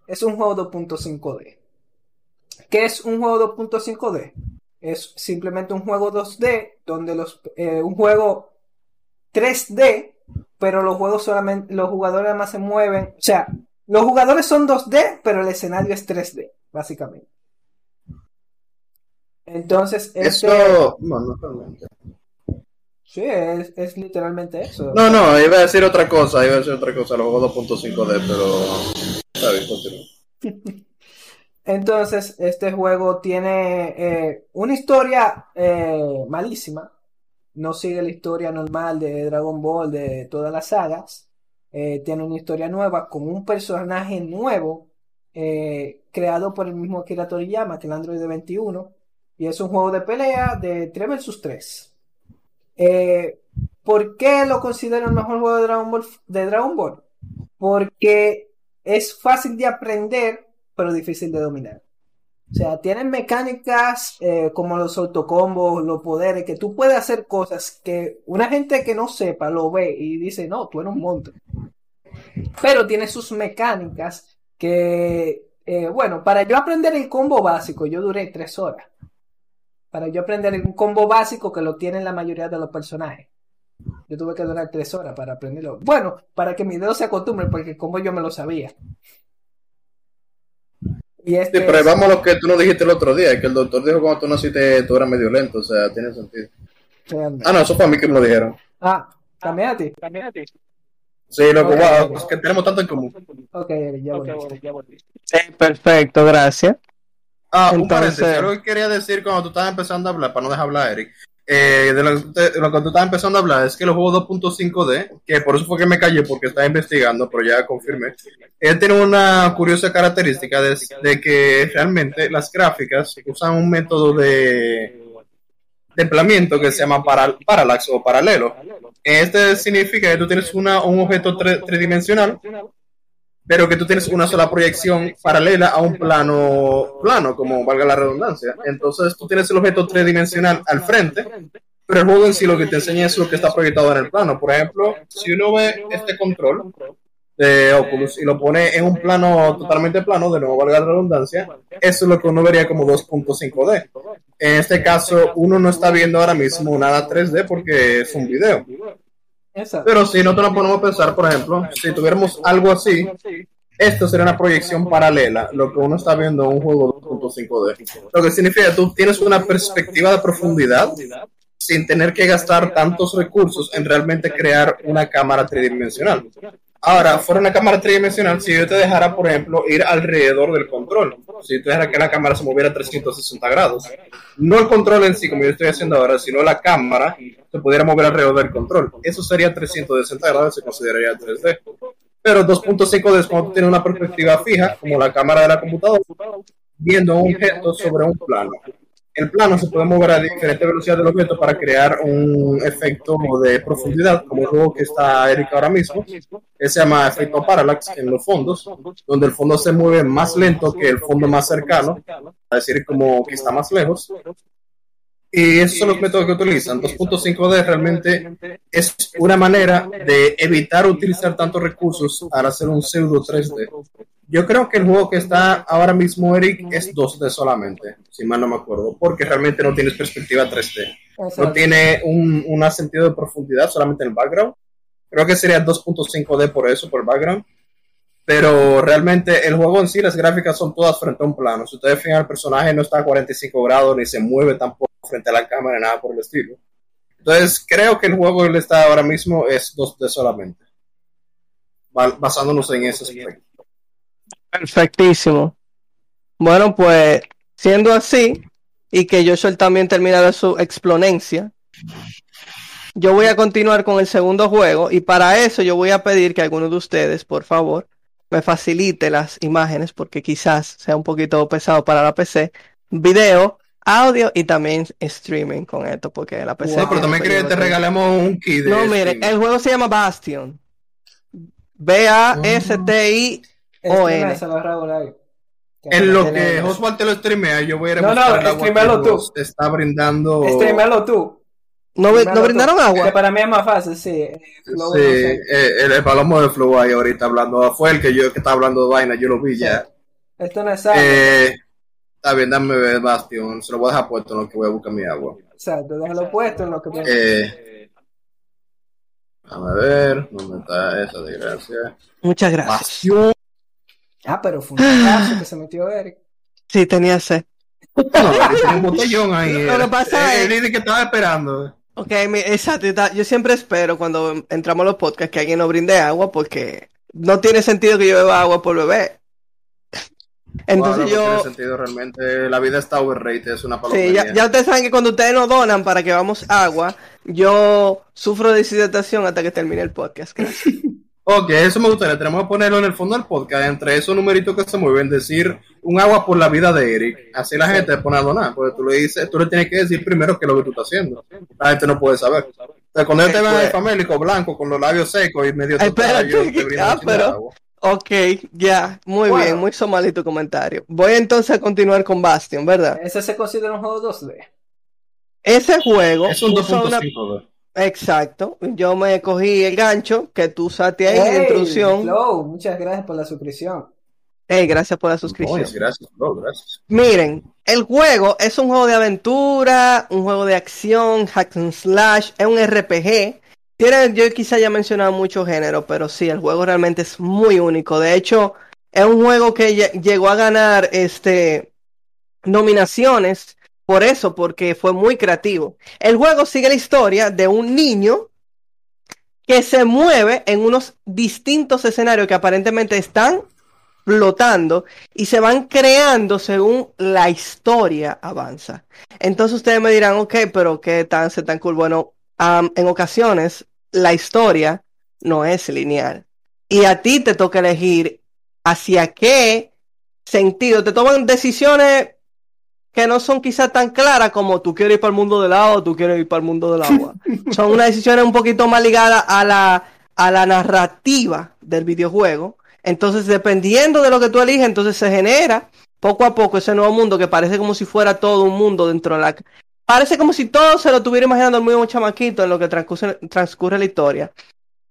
es un juego 2.5D. ¿Qué es un juego 2.5D? Es simplemente un juego 2D donde los eh, un juego 3D, pero los juegos solamente los jugadores además se mueven, o sea, los jugadores son 2D, pero el escenario es 3D, básicamente. Entonces, este, Eso, no, no. Sí, es, es literalmente eso. No, no, iba a decir otra cosa, iba a decir otra cosa, lo juego 2.5D, pero está bien, continúa. Entonces, este juego tiene eh, una historia eh, malísima. No sigue la historia normal de Dragon Ball, de todas las sagas. Eh, tiene una historia nueva con un personaje nuevo eh, creado por el mismo Akira Toriyama, que el Android 21. Y es un juego de pelea de 3 vs 3. Eh, ¿Por qué lo considero el mejor juego de Dragon Ball? De Dragon Ball? Porque es fácil de aprender, pero difícil de dominar. O sea, tienen mecánicas eh, como los autocombos, los poderes, que tú puedes hacer cosas que una gente que no sepa lo ve y dice, no, tú eres un monstruo. Pero tiene sus mecánicas que, eh, bueno, para yo aprender el combo básico, yo duré tres horas. Para yo aprender un combo básico que lo tienen la mayoría de los personajes. Yo tuve que durar tres horas para aprenderlo. Bueno, para que mi dedo se acostumbre, porque el combo yo me lo sabía. Y este Sí, pero es- vamos a lo que tú nos dijiste el otro día, que el doctor dijo cuando tú naciste tú eras medio lento, o sea, tiene sentido. realmente. Ah, no, eso fue a mí que me lo dijeron. Ah, también a ti. Sí, loco, Ok, wow, ok. es que tenemos tanto en común. Ok, Eric, ya volviste. Sí, perfecto, gracias. Ah, un Entonces- paréntesis, algo que quería decir cuando tú estabas empezando a hablar, para no dejar hablar a Eric, eh, de, lo, de lo que tú estabas empezando a hablar, es que los juegos 2.5D, que por eso fue que me callé, porque estaba investigando, pero ya confirmé, él tiene una curiosa característica de, de que realmente las gráficas usan un método de, de emplamiento que se llama para, parallax o paralelo. Este significa que tú tienes una, un objeto tre- tridimensional pero que tú tienes una sola proyección paralela a un plano plano, como valga la redundancia. Entonces tú tienes el objeto tridimensional al frente, pero el juego en sí lo que te enseña es lo que está proyectado en el plano. Por ejemplo, si uno ve este control de Oculus y lo pone en un plano totalmente plano, de nuevo valga la redundancia, eso es lo que uno vería como 2.5D. En este caso, uno no está viendo ahora mismo nada 3D porque es un video. Exacto. Pero si nosotros nos ponemos a pensar, por ejemplo, si tuviéramos algo así, esto sería una proyección paralela, lo que uno está viendo en un juego 2.5D. Lo que significa que tú tienes una perspectiva de profundidad sin tener que gastar tantos recursos en realmente crear una cámara tridimensional. Ahora, fuera una cámara tridimensional, si yo te dejara, por ejemplo, ir alrededor del control, si te dejara que la cámara se moviera 360 grados, no el control en sí, como yo estoy haciendo ahora, sino la cámara se pudiera mover alrededor del control. Eso sería 360 grados, se consideraría 3D. Pero 2.5D es cuando tú tienes una perspectiva fija, como la cámara de la computadora, viendo un objeto sobre un plano. El plano se puede mover a diferente velocidad del objeto para crear un efecto de profundidad, como el juego que está Eric ahora mismo, que se llama efecto parallax en los fondos, donde el fondo se mueve más lento que el fondo más cercano, es decir, como que está más lejos. Y esos son los métodos que utilizan. 2.5D realmente es una manera de evitar utilizar tantos recursos para hacer un pseudo 3D. Yo creo que el juego que está ahora mismo, Eric, es 2D solamente, si mal no me acuerdo, porque realmente no tienes perspectiva 3D. No tiene un, un sentido de profundidad solamente en el background. Creo que sería 2.5D por eso, por el background. Pero realmente el juego en sí, las gráficas son todas frente a un plano. Si ustedes fijan, el personaje no está a 45 grados ni se mueve tampoco frente a la cámara, nada por el estilo. Entonces, creo que el juego que está ahora mismo es 2D solamente. Ba- Basándonos en ese aspecto. Perfectísimo. Bueno, pues siendo así, y que Joshua también termina de su explonencia, yo voy a continuar con el segundo juego, y para eso yo voy a pedir que alguno de ustedes, por favor, me facilite las imágenes, porque quizás sea un poquito pesado para la PC, video, audio y también streaming con esto, porque la PC. No, pero también que te regalemos un kit de No, mire, el juego se llama Bastion. B-A-S-T-I. O N. En lo que. Oswald te lo streamea, yo voy a ir a No, no, el agua que streamalo tú. está brindando. Streamalo tú. ¿No, ¿no tú. brindaron Que agua? para mí es más fácil, sí. eh, Flow, Sí, no sé. eh, el, el palomo de Flow ahí ahorita hablando. Fue el que yo que estaba hablando de vaina, yo lo vi ya. Esto no es algo. Eh, está bien, dame ver, Bastion. Se lo voy a dejar puesto en lo que voy a buscar mi agua. Exacto, déjalo puesto en lo que me... Eh, a ver, ¿dónde está esa desgracia? Muchas gracias. Ah, pero fue un caso que se metió Eric. Sí, tenía sed. No, un botellón ahí. Lo que pasa Eh, es- dice que estaba esperando. Ok, mi- exacto. yo siempre espero cuando entramos a los podcasts que alguien nos brinde agua porque no tiene sentido que yo beba agua por beber. Entonces Bueno, no tiene yo... sentido realmente. La vida está overrated, es una Sí, palomería. ya, ya ustedes saben que cuando ustedes nos donan para que vamos agua, yo sufro de deshidratación hasta que termine el podcast. Gracias. Ok, eso me gustaría. Tenemos que ponerlo en el fondo del podcast, entre esos numeritos que se mueven, decir un agua por la vida de Eric. Así la gente pone a donar, porque tú le dices, tú le tienes que decir primero qué es lo que tú estás haciendo. La gente no puede saber. O sea, cuando ellos te el famélico blanco, con los labios secos y medio total, ellos te ah, pero- agua. Ok, ya, muy Bueno. bien, muy somalí tu comentario. Voy entonces a continuar con Bastion, ¿verdad? Ese se considera un juego 2D. Ese juego Es un usa una... 2.5D. Exacto, yo me cogí el gancho que tú usaste ahí en la Hey, introducción. Flow, muchas gracias por la suscripción. Hey, gracias por la suscripción. Gracias, bro, gracias. Miren, el juego es un juego de aventura, un juego de acción, hack and slash, es un RPG. Tiene, yo quizá ya he mencionado muchos géneros, pero sí, el juego realmente es muy único. De hecho, es un juego que lle- llegó a ganar este nominaciones por eso, porque fue muy creativo. El juego sigue la historia de un niño que se mueve en unos distintos escenarios que aparentemente están flotando y se van creando según la historia avanza. Entonces ustedes me dirán, ok, pero qué tan, se tan cool. Bueno, en ocasiones la historia no es lineal y a ti te toca elegir hacia qué sentido. Te toman decisiones que no son quizás tan claras como tú quieres ir para el mundo del agua o tú quieres ir para el mundo del agua. son unas decisiones un poquito más ligadas a la, a la narrativa del videojuego. Entonces, dependiendo de lo que tú eliges, entonces se genera poco a poco ese nuevo mundo que parece como si fuera todo un mundo dentro de la... Parece como si todo se lo estuviera imaginando el mismo chamaquito en lo que transcurre, transcurre la historia.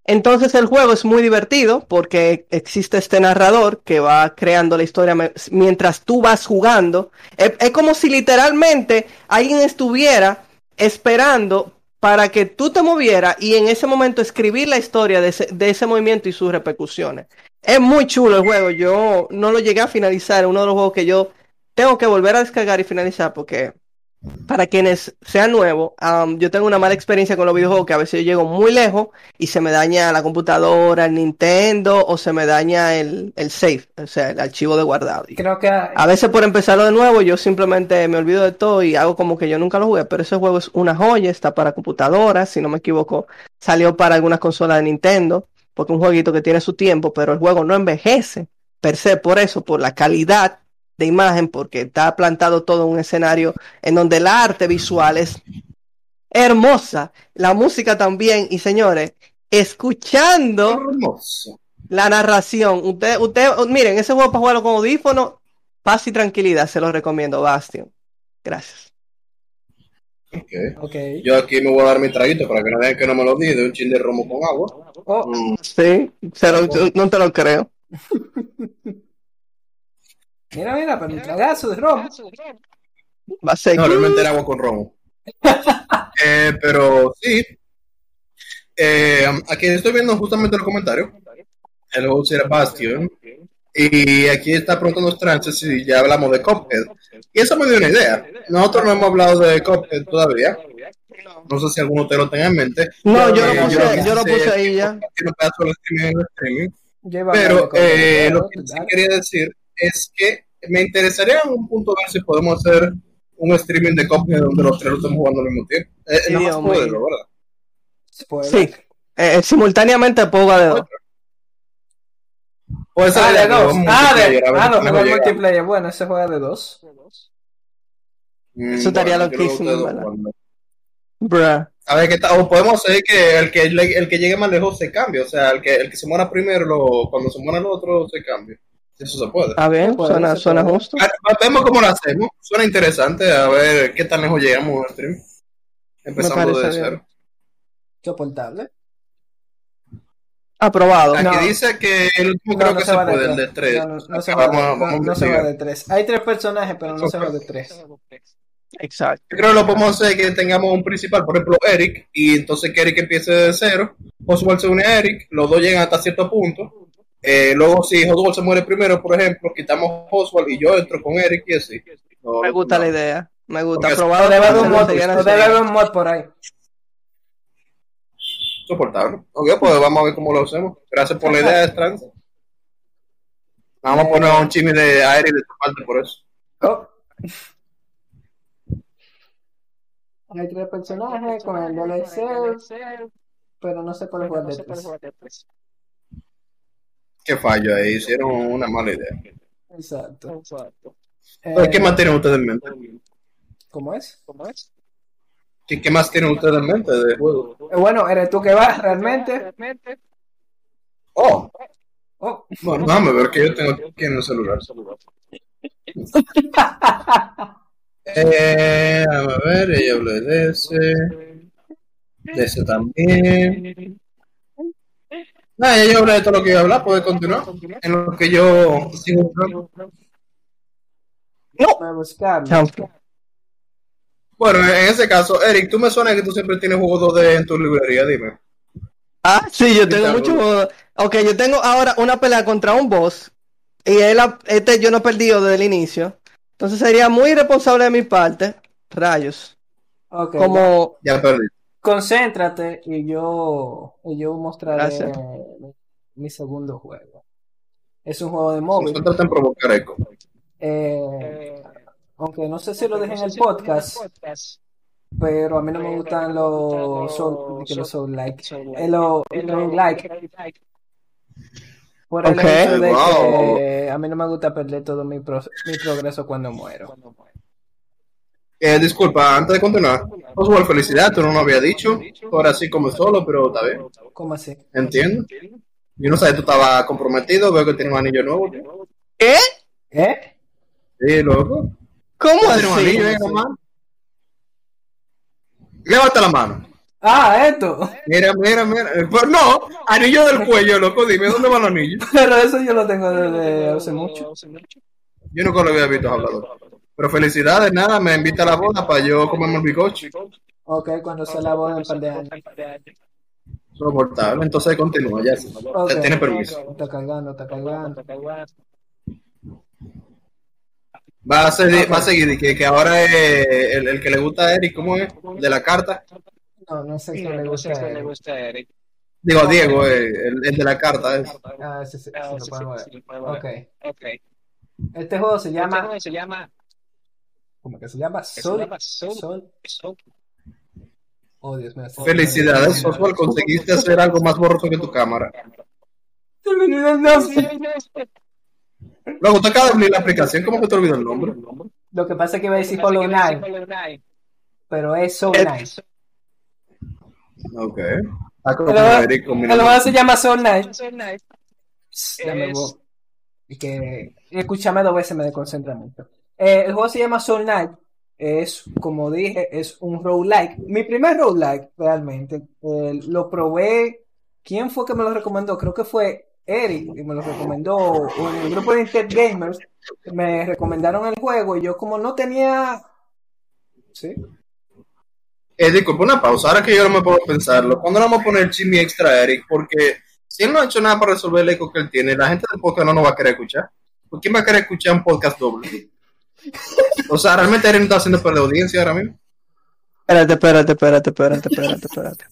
Entonces el juego es muy divertido porque existe este narrador que va creando la historia mientras tú vas jugando. Es, es como si literalmente alguien estuviera esperando para que tú te movieras y en ese momento escribir la historia de ese, de ese movimiento y sus repercusiones. Es muy chulo el juego. Yo no lo llegué a finalizar. Es uno de los juegos que yo tengo que volver a descargar y finalizar porque para quienes sean nuevos, am, yo tengo una mala experiencia con los videojuegos que a veces yo llego muy lejos y se me daña la computadora, el Nintendo o se me daña el, el save, o sea, el archivo de guardado. Creo que a veces por empezarlo de nuevo yo simplemente me olvido de todo y hago como que yo nunca lo jugué, pero ese juego es una joya, está para computadoras, si no me equivoco, salió para algunas consolas de Nintendo, porque es un jueguito que tiene su tiempo, pero el juego no envejece per se por eso, por la calidad de imagen, porque está plantado todo un escenario en donde el arte visual es hermosa, la música también, y señores, escuchando Hermoso. la narración. Usted, usted, miren, ese juego para jugarlo con audífono, paz y tranquilidad, se lo recomiendo, Bastion. Gracias. Ok. Ok. Yo aquí me voy a dar mi traguito para que no vean que no me lo di de un chin de romo con agua. Oh, Mm, Sí, se lo- no te lo creo. mira, mira, pero un tragazo de romo. Va a ser No, realmente era agua con romo. Eh, pero sí. Eh, aquí estoy viendo justamente los comentarios. El era Bastion. Y aquí está preguntando Strances si ya hablamos de Cuphead. Y eso me dio una idea. Nosotros no hemos hablado de Cuphead todavía. No sé si alguno de ustedes lo tenga en mente. No, yo Eh, lo puse, yo lo sé puse es ahí ya. Yo Pero eh, cosas, lo que sí quería decir es que me interesaría en un punto ver si podemos hacer un streaming de Cuphead donde los tres lo estemos jugando al mismo tiempo. Eh, Sí, nada más poderlo, ¿verdad? Sí, eh, simultáneamente puedo jugar de dos. Puede ser Ah, de dos. Ah, de, multiplayer, a ver ah, no, multiplayer. Bueno, ese juega de dos. Mm, Eso estaría bueno, loquísimo, ¿verdad? jugando. Bruh. A ver, ¿qué tal? O podemos hacer que el que el que llegue más lejos se cambie. O sea, el que, el que se muera primero, lo- cuando se muera el otro, se cambie. Eso se puede. A ver, Se puede, suena, suena justo. Ah, Vemos cómo lo hacemos. Suena interesante. A ver qué tan lejos llegamos al stream. Parece de bien. cero. Soportable. Aprobado. Aquí No. dice que el último creo que se, va de puede, el de tres. 3. No, no, no se va de- vamos, no- vamos a no se va investigar. de tres. Hay tres personajes, pero no se va de tres. Exacto. Yo creo que lo podemos hacer que tengamos un principal, por ejemplo, Eric, y entonces que Eric empiece de cero, Oswald se une a Eric, los dos llegan hasta cierto punto. Eh, luego, si Oswald se muere primero, por ejemplo, quitamos Oswald y yo entro con Eric y así. No, Me gusta no. la idea. Me gusta. Porque Aprobado. O debe haber por un mod, debe haber un mod por ahí. soportable. Ok, pues vamos a ver cómo lo hacemos. Gracias por la idea, Strand. Vamos a poner un chisme de aire de tu parte por eso. Oh. Hay tres personajes con el DLC, pero no sé cuál jugar de tres. Qué fallo ahí, hicieron una mala idea. Exacto. ¿Qué Eh, más tienen ustedes en mente? ¿Cómo es? ¿Qué, qué más tienen ustedes en mente de juego? Eh, Bueno, eres tú que vas realmente. Oh, Oh. bueno, déjame ver que yo tengo aquí en el celular. Eh, a ver, ella habló de ese, de ese también. Nada, ya yo hablé de todo lo que iba a hablar, puede continuar. En lo que yo sigo. Chanfle. Bueno, en ese caso, Eric, tú me suena que tú siempre tienes juegos 2D en tu librería, dime. Ah, sí, yo tengo Claro. mucho. Ok, yo tengo ahora una pelea contra un boss. Y él, este yo no he perdido desde el inicio. Entonces sería muy irresponsable de mi parte. Rayos. Ok, Como. Ya perdí. Concéntrate y yo, y yo mostraré Gracias. mi, mi segundo juego. Es un juego de móvil. Concéntrate en provocar eco. Eh, aunque no sé si lo dejé en el podcast, pero a mí no me gustan los soul, que los soul like, eh, los los like, por el Ok. hecho de Wow. que a mí no me gusta perder todo mi, pro- mi progreso cuando muero. Eh, disculpa, antes de continuar, Oswald, felicidad, tú no lo había dicho. Ahora sí como solo, pero está bien. ¿Cómo así? Entiendo. Yo no sabía, tú estabas comprometido, veo que tienes un anillo nuevo. ¿Qué? ¿Eh? Sí, loco. ¿Cómo Tienes un anillo así? en la mano. Levanta la mano. Ah, esto. Mira, mira, mira. Eh, Pues no, anillo del cuello, loco. Dime, ¿dónde va el anillo? Pero eso yo lo tengo desde hace mucho. Yo nunca lo había visto hablador. Pero felicidades, nada, me invita a la boda para yo comerme el bizcocho. Ok, cuando se la boda en par de años. Soportable. Entonces continúa, ya. Ok. Tiene permiso. Está cargando, está cargando. Va a, seguir, va a seguir, que, que ahora es el, el que le gusta a Eric, ¿cómo es? De la carta. No, no sé si le gusta. a él. Digo, Diego, eh, el, el de la carta. es. Ah, ese, ese, ese lo podemos ver. Ok. Este juego se llama. ¿Cómo que se llama? Sol. Sol. Oh, Dios mío. Felicidades, Oswald, conseguiste hacer algo más borroso que tu cámara. Luego, te acabas de abrir la aplicación, ¿cómo que te olvidó el nombre? Lo que pasa es que iba a decir Hollow Knight, pero es Soul Knight. Ok. Está como El juego- se llama Soul Knight. Dame vos. Y que escúchame dos veces me desconcentra mucho. Eh, el juego se llama Soul Knight. Es, como dije, es un roguelike. Mi primer roguelike, realmente. Eh, lo probé. ¿Quién fue que me lo recomendó? Creo que fue Eric, y me lo recomendó. el grupo de Internet Gamers me recomendaron el juego y yo como no tenía... ¿Sí? Eh, una pausa. Ahora que yo no me puedo pensarlo. ¿Cuándo vamos a poner Jimmy extra Eric? Porque si él no ha hecho nada para resolver el eco que él tiene, la gente del podcast no nos va a querer escuchar. ¿Por quién va a querer escuchar un podcast doble? O sea, realmente Eric no está haciendo perder audiencia ahora mismo. Espérate, espérate, espérate, espérate, espérate, espérate.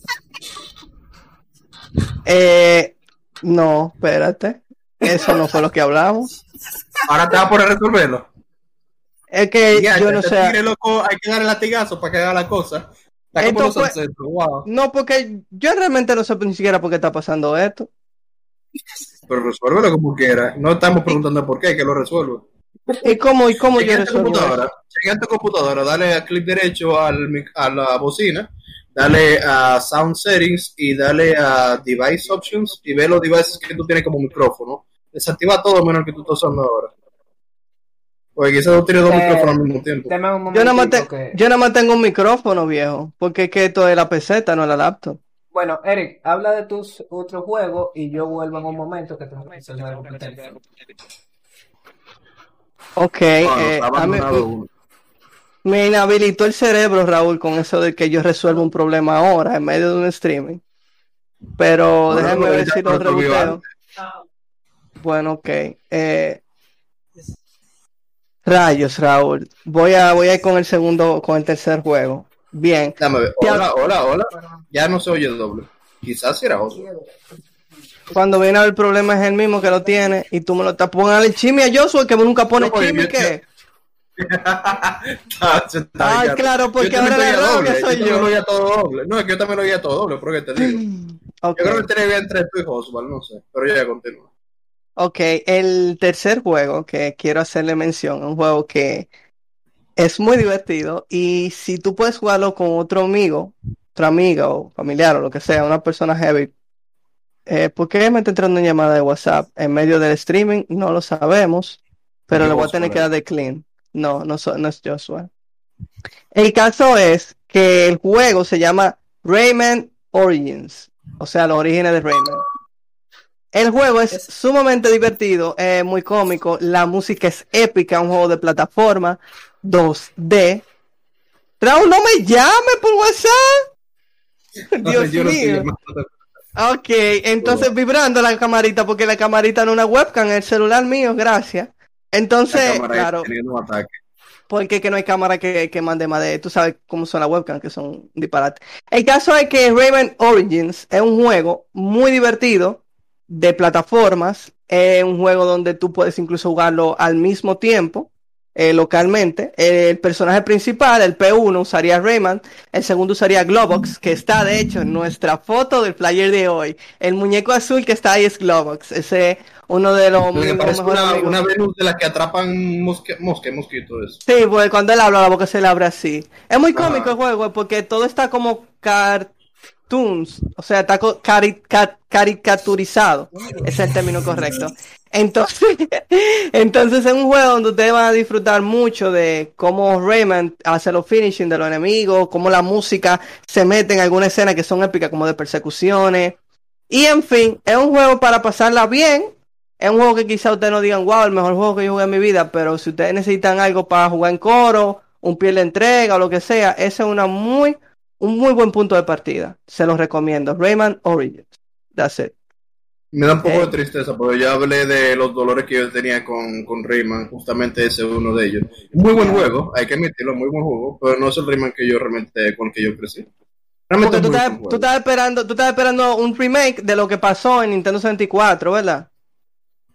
Eh, no, espérate. Eso no fue lo que hablamos. Ahora te va a resolverlo. Es que Ya, yo no sé. loco, hay que darle latigazo para que haga la cosa. Esto fue- wow. No, porque yo realmente no sé ni siquiera por qué está pasando esto. Pero resuélvelo como quiera. No estamos preguntando por qué, que lo resuelva. ¿Y cómo, y cómo yo resuelvo computadora, tu computadora, dale a clic derecho al, a la bocina, dale a Sound Settings y dale a Device Options y ve los devices que tú tienes como micrófono. Desactiva todo menos el que tú estás usando ahora. Porque quizás tú tienes dos Eh, micrófonos al mismo tiempo. Yo nada, más te- que- yo nada más tengo un micrófono, viejo. Porque es que esto es la peseta, no la laptop. Bueno, Eric, habla de tus otros juegos y yo vuelvo en un momento que tengo que resolver algo con el teléfono. Ok, Bueno, eh, mí- uno. me inhabilitó el cerebro, Raúl, con eso de que yo resuelvo un problema ahora en medio de un streaming. Pero Bueno, déjame ver ya si lo reboteo. Bueno, ok. Eh, rayos, Raúl. Voy a, voy a ir con el segundo, con el tercer juego. Bien. Dame Hola, hola, hola. Ya no se oye doble. Quizás era otro. Cuando viene a ver el problema es el mismo que lo tiene y tú me lo estás poniendo el chimi a Joshua que nunca pone No, chimi que Ay, claro, porque ahora oía rabia doble, soy yo. lo oía todo doble. No, es que yo también lo oía todo doble, porque te digo. Yo creo que tenía entre tú y Oswald, no sé. Pero ya continúa. Ok, el tercer juego que quiero hacerle mención, un juego que es muy divertido y si tú puedes jugarlo con otro amigo, otra amiga o familiar o lo que sea, una persona heavy, eh, ¿por qué me está entrando una llamada de WhatsApp en medio del streaming? No lo sabemos, pero le voy a tener que ¿eh? dar de clean. No, no, so- no es Joshua. El caso es que el juego se llama Rayman Origins, o sea, los orígenes de Rayman. El juego es Es- sumamente divertido, es muy cómico, la música es épica, un juego de plataforma 2D. Raúl, no me llame por WhatsApp. Dios no mío. Ok, entonces vibrando la camarita, porque la camarita no es una webcam, el celular mío, gracias. Entonces, claro, porque que no hay cámara que, que mande más de, tú sabes cómo son las webcams, que son disparate. El caso es que Rayman Origins es un juego muy divertido de plataformas, es un juego donde tú puedes incluso jugarlo al mismo tiempo, eh, localmente. El personaje principal, el P1, usaría Rayman, el segundo usaría Globox, que está de hecho en nuestra foto del player de hoy. El muñeco azul que está ahí es Globox, ese es uno de los, Me los una, una Venus de las que atrapan mosque, mosque, mosquitos. Sí, pues cuando él habla, la boca se le abre así. Es muy Ajá. cómico el juego, porque todo está como cartoons, o sea, está cari- caricaturizado. Es el término correcto. Entonces, entonces es un juego donde ustedes van a disfrutar mucho de cómo Rayman hace los finishing de los enemigos, cómo la música se mete en alguna escena que son épicas, como de persecuciones. Y en fin, es un juego para pasarla bien. Es un juego que quizá ustedes no digan, wow, el mejor juego que yo jugué en mi vida, pero si ustedes necesitan algo para jugar en coro, un pie de entrega o lo que sea, ese es una muy, un muy buen punto de partida. Se los recomiendo. Rayman Origins. That's it. Me da un poco Eh. de tristeza, porque yo hablé de los dolores que yo tenía con, con Rayman, justamente ese es uno de ellos. Muy buen juego, hay que admitirlo, muy buen juego, pero no es el Rayman que yo realmente, con el que yo crecí. Realmente Porque tú estás, tú estás esperando, tú estás esperando un remake de lo que pasó en Nintendo 64, ¿verdad?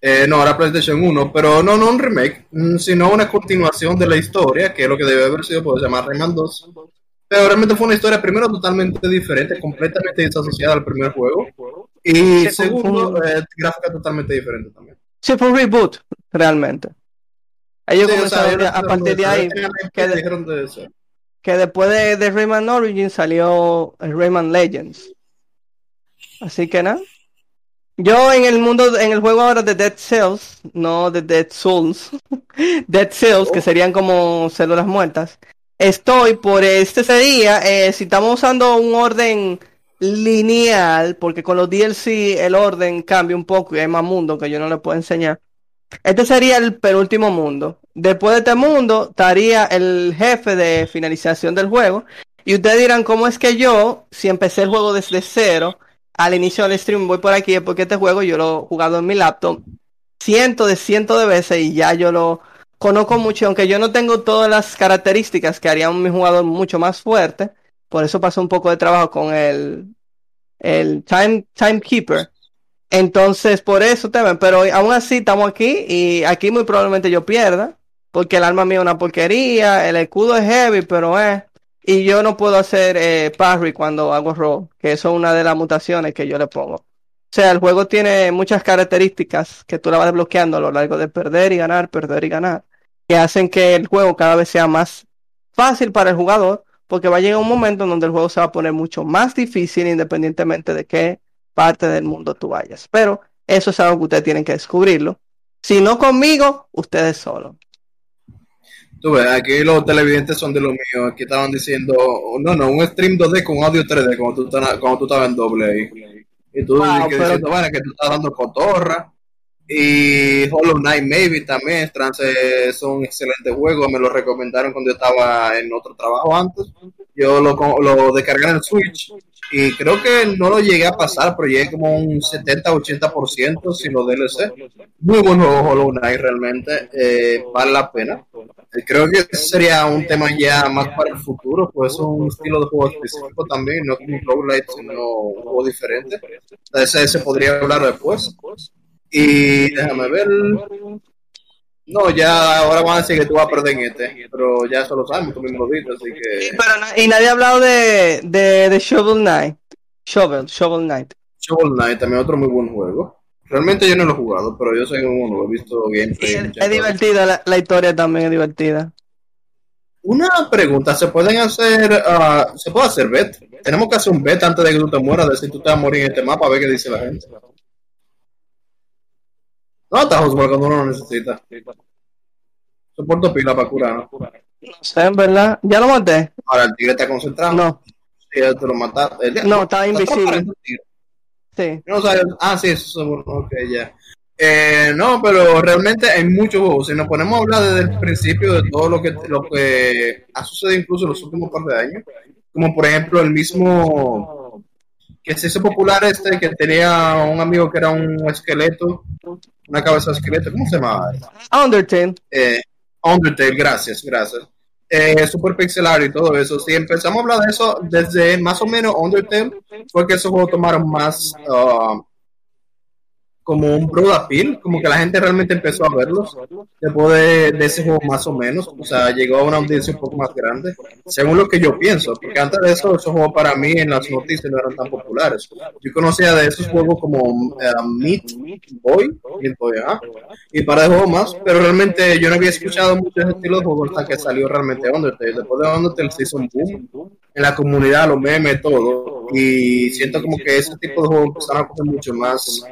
Eh, no, era PlayStation 1, pero no, no un remake, mm, sino una continuación de la historia, que es lo que debe haber sido, pues se llama Rayman 2. Pero realmente fue una historia, primero, totalmente diferente, completamente disasociada al primer juego. Y segundo, eh, gráfica totalmente diferente también. Sí, fue un reboot, realmente. Ellos Sí, o sea, comenzaron a partir de ahí, que de- de después de, de Rayman Origins salió Rayman Legends. Así que nada. Yo en el mundo, en el juego ahora de Dead Cells, no de Dead Souls, Dead Cells, que serían como células muertas, estoy por este día, eh, si estamos usando un orden lineal, porque con los DLC el orden cambia un poco y hay más mundo que yo no le puedo enseñar. Este sería el penúltimo mundo. Después de este mundo estaría el jefe de finalización del juego. Y ustedes dirán, ¿cómo es que yo, si empecé el juego desde cero, al inicio del stream voy por aquí? Porque este juego yo lo he jugado en mi laptop cientos de cientos de veces y ya yo lo conozco mucho. Aunque yo no tengo todas las características que harían mi jugador mucho más fuerte. Por eso pasó un poco de trabajo con el, el time, Timekeeper. Entonces, por eso temen, pero aún así estamos aquí y aquí muy probablemente yo pierda, porque el arma mía es una porquería, el escudo es heavy, pero es, y yo no puedo hacer eh, parry cuando hago roll, que eso es una de las mutaciones que yo le pongo. O sea, el juego tiene muchas características que tú la vas desbloqueando a lo largo de perder y ganar, perder y ganar, que hacen que el juego cada vez sea más fácil para el jugador, porque va a llegar un momento en donde el juego se va a poner mucho más difícil independientemente de qué parte del mundo tú vayas. Pero eso es algo que ustedes tienen que descubrirlo. Si no conmigo, ustedes solos. Tú ves, aquí los televidentes son de lo mío. Aquí estaban diciendo, no, no, un stream 2D con audio 3D, como tú, como tú estabas en doble ahí. Y tú Wow, que pero- diciendo, bueno, que tú estás dando cotorra. Y Hollow Knight Maybe también, trance es un excelente juego, me lo recomendaron cuando yo estaba en otro trabajo antes. Yo lo, lo descargué en el Switch y creo que no lo llegué a pasar, pero llegué como un 70-80% sin los DLC. Muy buen juego Hollow Knight realmente, eh, vale la pena. Eh, Creo que sería un tema ya más para el futuro, pues es un estilo de juego específico también, no como un roguelite, sino un juego diferente. Ese se podría hablar después. Y déjame ver. No, ya ahora van a decir que tú vas a perder en este, pero ya eso lo sabemos, tú mismo lo viste, así que. pero y nadie ha hablado de, de, de Shovel Knight. Shovel, Shovel Knight. Shovel Knight también otro muy buen juego. Realmente yo no lo he jugado, pero yo sé uno, he visto gameplay. es, divertida, la, la historia también es divertida. Una pregunta, ¿se pueden hacer, ah, se puede hacer bet? Tenemos que hacer un bet antes de que tú te mueras, de si tú te vas a morir en este mapa, a ver qué dice la gente. No atajos cuando uno lo necesita. Soporto pila para curar. ¿no? No sé, en verdad. ¿Ya lo maté? Ahora el tigre está concentrado. No, Sí, ya te lo mataste. No, está invisible. sí. No sabes- ah, sí, eso seguro. Ok, ya. Eh, no, pero realmente hay muchos juegos. Si nos ponemos a hablar desde el principio de todo lo que, lo que ha sucedido incluso en los últimos par de años, como por ejemplo el mismo que se hizo popular este, que tenía un amigo que era un esqueleto, una cabeza esqueleto, ¿cómo se llama? Undertale. Eh, Undertale, gracias, gracias. Eh, super pixelar y todo eso. Si empezamos a hablar de eso desde más o menos Undertale, fue que esos juegos tomaron más ah, como un broad appeal, como que la gente realmente empezó a verlos después de, de ese juego más o menos, o sea, llegó a una audiencia un poco más grande, según lo que yo pienso, porque antes de eso esos juegos para mí en las noticias no eran tan populares. Yo conocía de esos juegos como eh, Meat Boy, Meat Boy, ajá, y para de juegos más, pero realmente yo no había escuchado mucho ese estilo de juego hasta que salió realmente Undertale. Después de Undertale se hizo un boom en la comunidad, los memes, todo, y siento como que ese tipo de juegos empezaron a coger mucho más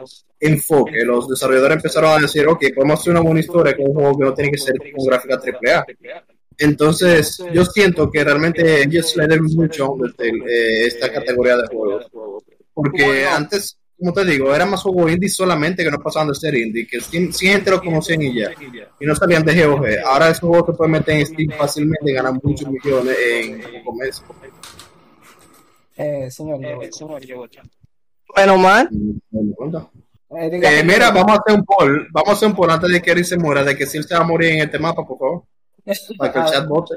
enfoque. Los desarrolladores empezaron a decir, ok, podemos hacer una buena historia con un juego que no tiene que ser con gráfica AAA. Entonces, yo siento que realmente ellos le deben mucho a Undertale eh, esta categoría de juegos. Porque antes, como te digo, era más juego indie solamente que no pasaban de ser indie, que sin, sin gente lo conocían y ya. Y no salían de GOG. Ahora esos juegos se pueden meter en Steam fácilmente y ganan muchos millones en un mes. Eh, señor. Bueno, man. Eh, Eh, mira, vamos a hacer un poll. Vamos a hacer un poll antes de que Eric se muera, de que si él se va a morir en este mapa, por favor. Para que el Ah, chat vote.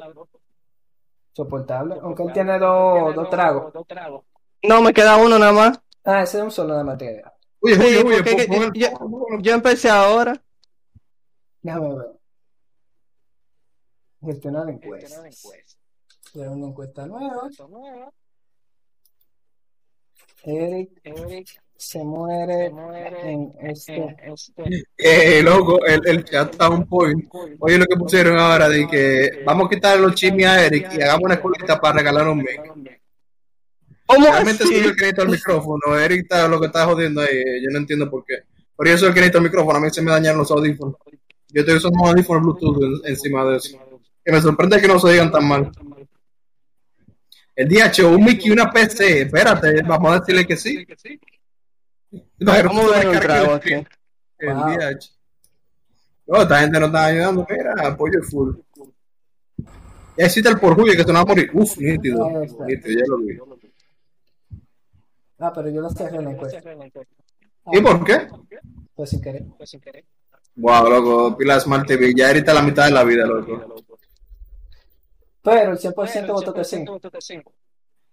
soportable. Aunque él tiene dos, dos tragos. No, me queda uno nada más. Ah, ese es un solo de materia. Oye, oye, oye, porque pon- pon el- yo- empecé ahora. Déjame ver. Gestionar encuestas. Crear una encuesta nueva. Eric se muere en este. Eh, loco, el, el chat está un point. Oye, lo que pusieron ahora de que vamos a quitar los chismes a Eric y hagamos una colita para regalar un. ¿Cómo Realmente así? soy el necesita el micrófono. Eric está lo que está jodiendo ahí. eh, Yo no entiendo por qué. Yo soy el necesita el micrófono. A mí se me dañaron los audífonos. Yo estoy usando unos audífonos Bluetooth en- encima de eso. Que me sorprende que no se digan tan mal. El DH, un Mickey y una PC. Espérate, vamos a decirle que sí. Vamos a ver trago aquí. El Wow. DH. No, esta gente no está ayudando. Mira, apoyo full. Ya existe el por Julio que se nos va a morir. Uf, nítido. Está. Nítido, ya lo vi. Ah, pero yo lo cerré en la encuesta. ¿Y por qué? Pues sin querer. Wow, loco, Pila Smart TV, ya ahorita la mitad de la vida, loco. Pero el 100% votó que sí.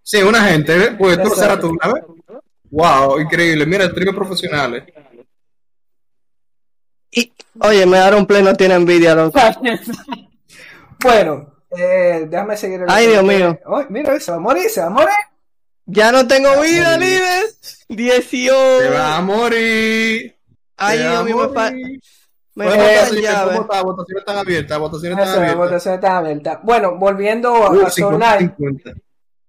Sí, una gente, ¿eh? pues tú lo serás tú, ¿sabes? Wow, increíble. Mira, streamers profesionales. Y, oye, me daron play, no tiene envidia, loco. bueno, eh, déjame seguir. el- Ay, Dios mío. Ay, mira, se va a morir, se va a morir. Ya no tengo vida, Libes. 18. Se va a morir. Ay, Dios mío, me, Bueno, votaciones, llaves. ¿cómo está? Votaciones están abiertas, votaciones están abiertas. votación está abierta. Bueno, volviendo a, Uh, 50-50.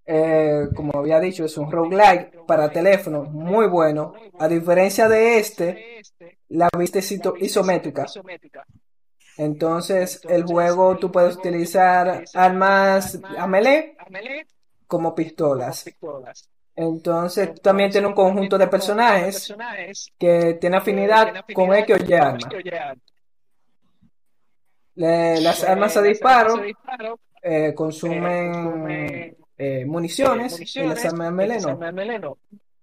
Eh, como había dicho, es un roguelike para teléfono muy bueno. A diferencia de este, la vista es iso- isométrica. Entonces, el juego tú puedes utilizar armas a melee como pistolas. Entonces, también tiene un conjunto de personajes que tiene afinidad con X o Y arma. Las armas a disparo eh, consumen eh, municiones y las armas a melee no.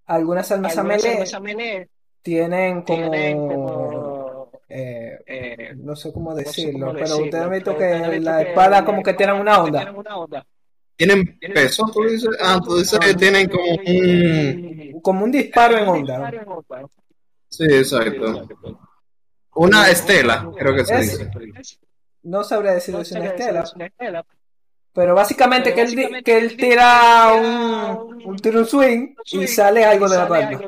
Algunas armas a melee tienen como eh, no sé cómo decirlo, pero ustedes han visto que la espada como que tienen una onda. ¿Tienen peso? ¿Tú dices? Ah, tú dices que tienen como un... Como un disparo en onda. Sí, exacto. Una estela, creo que se Es- dice. No sabría decir si es una estela. Pero básicamente que él, que él tira un, un tira un swing y sale algo de la palma.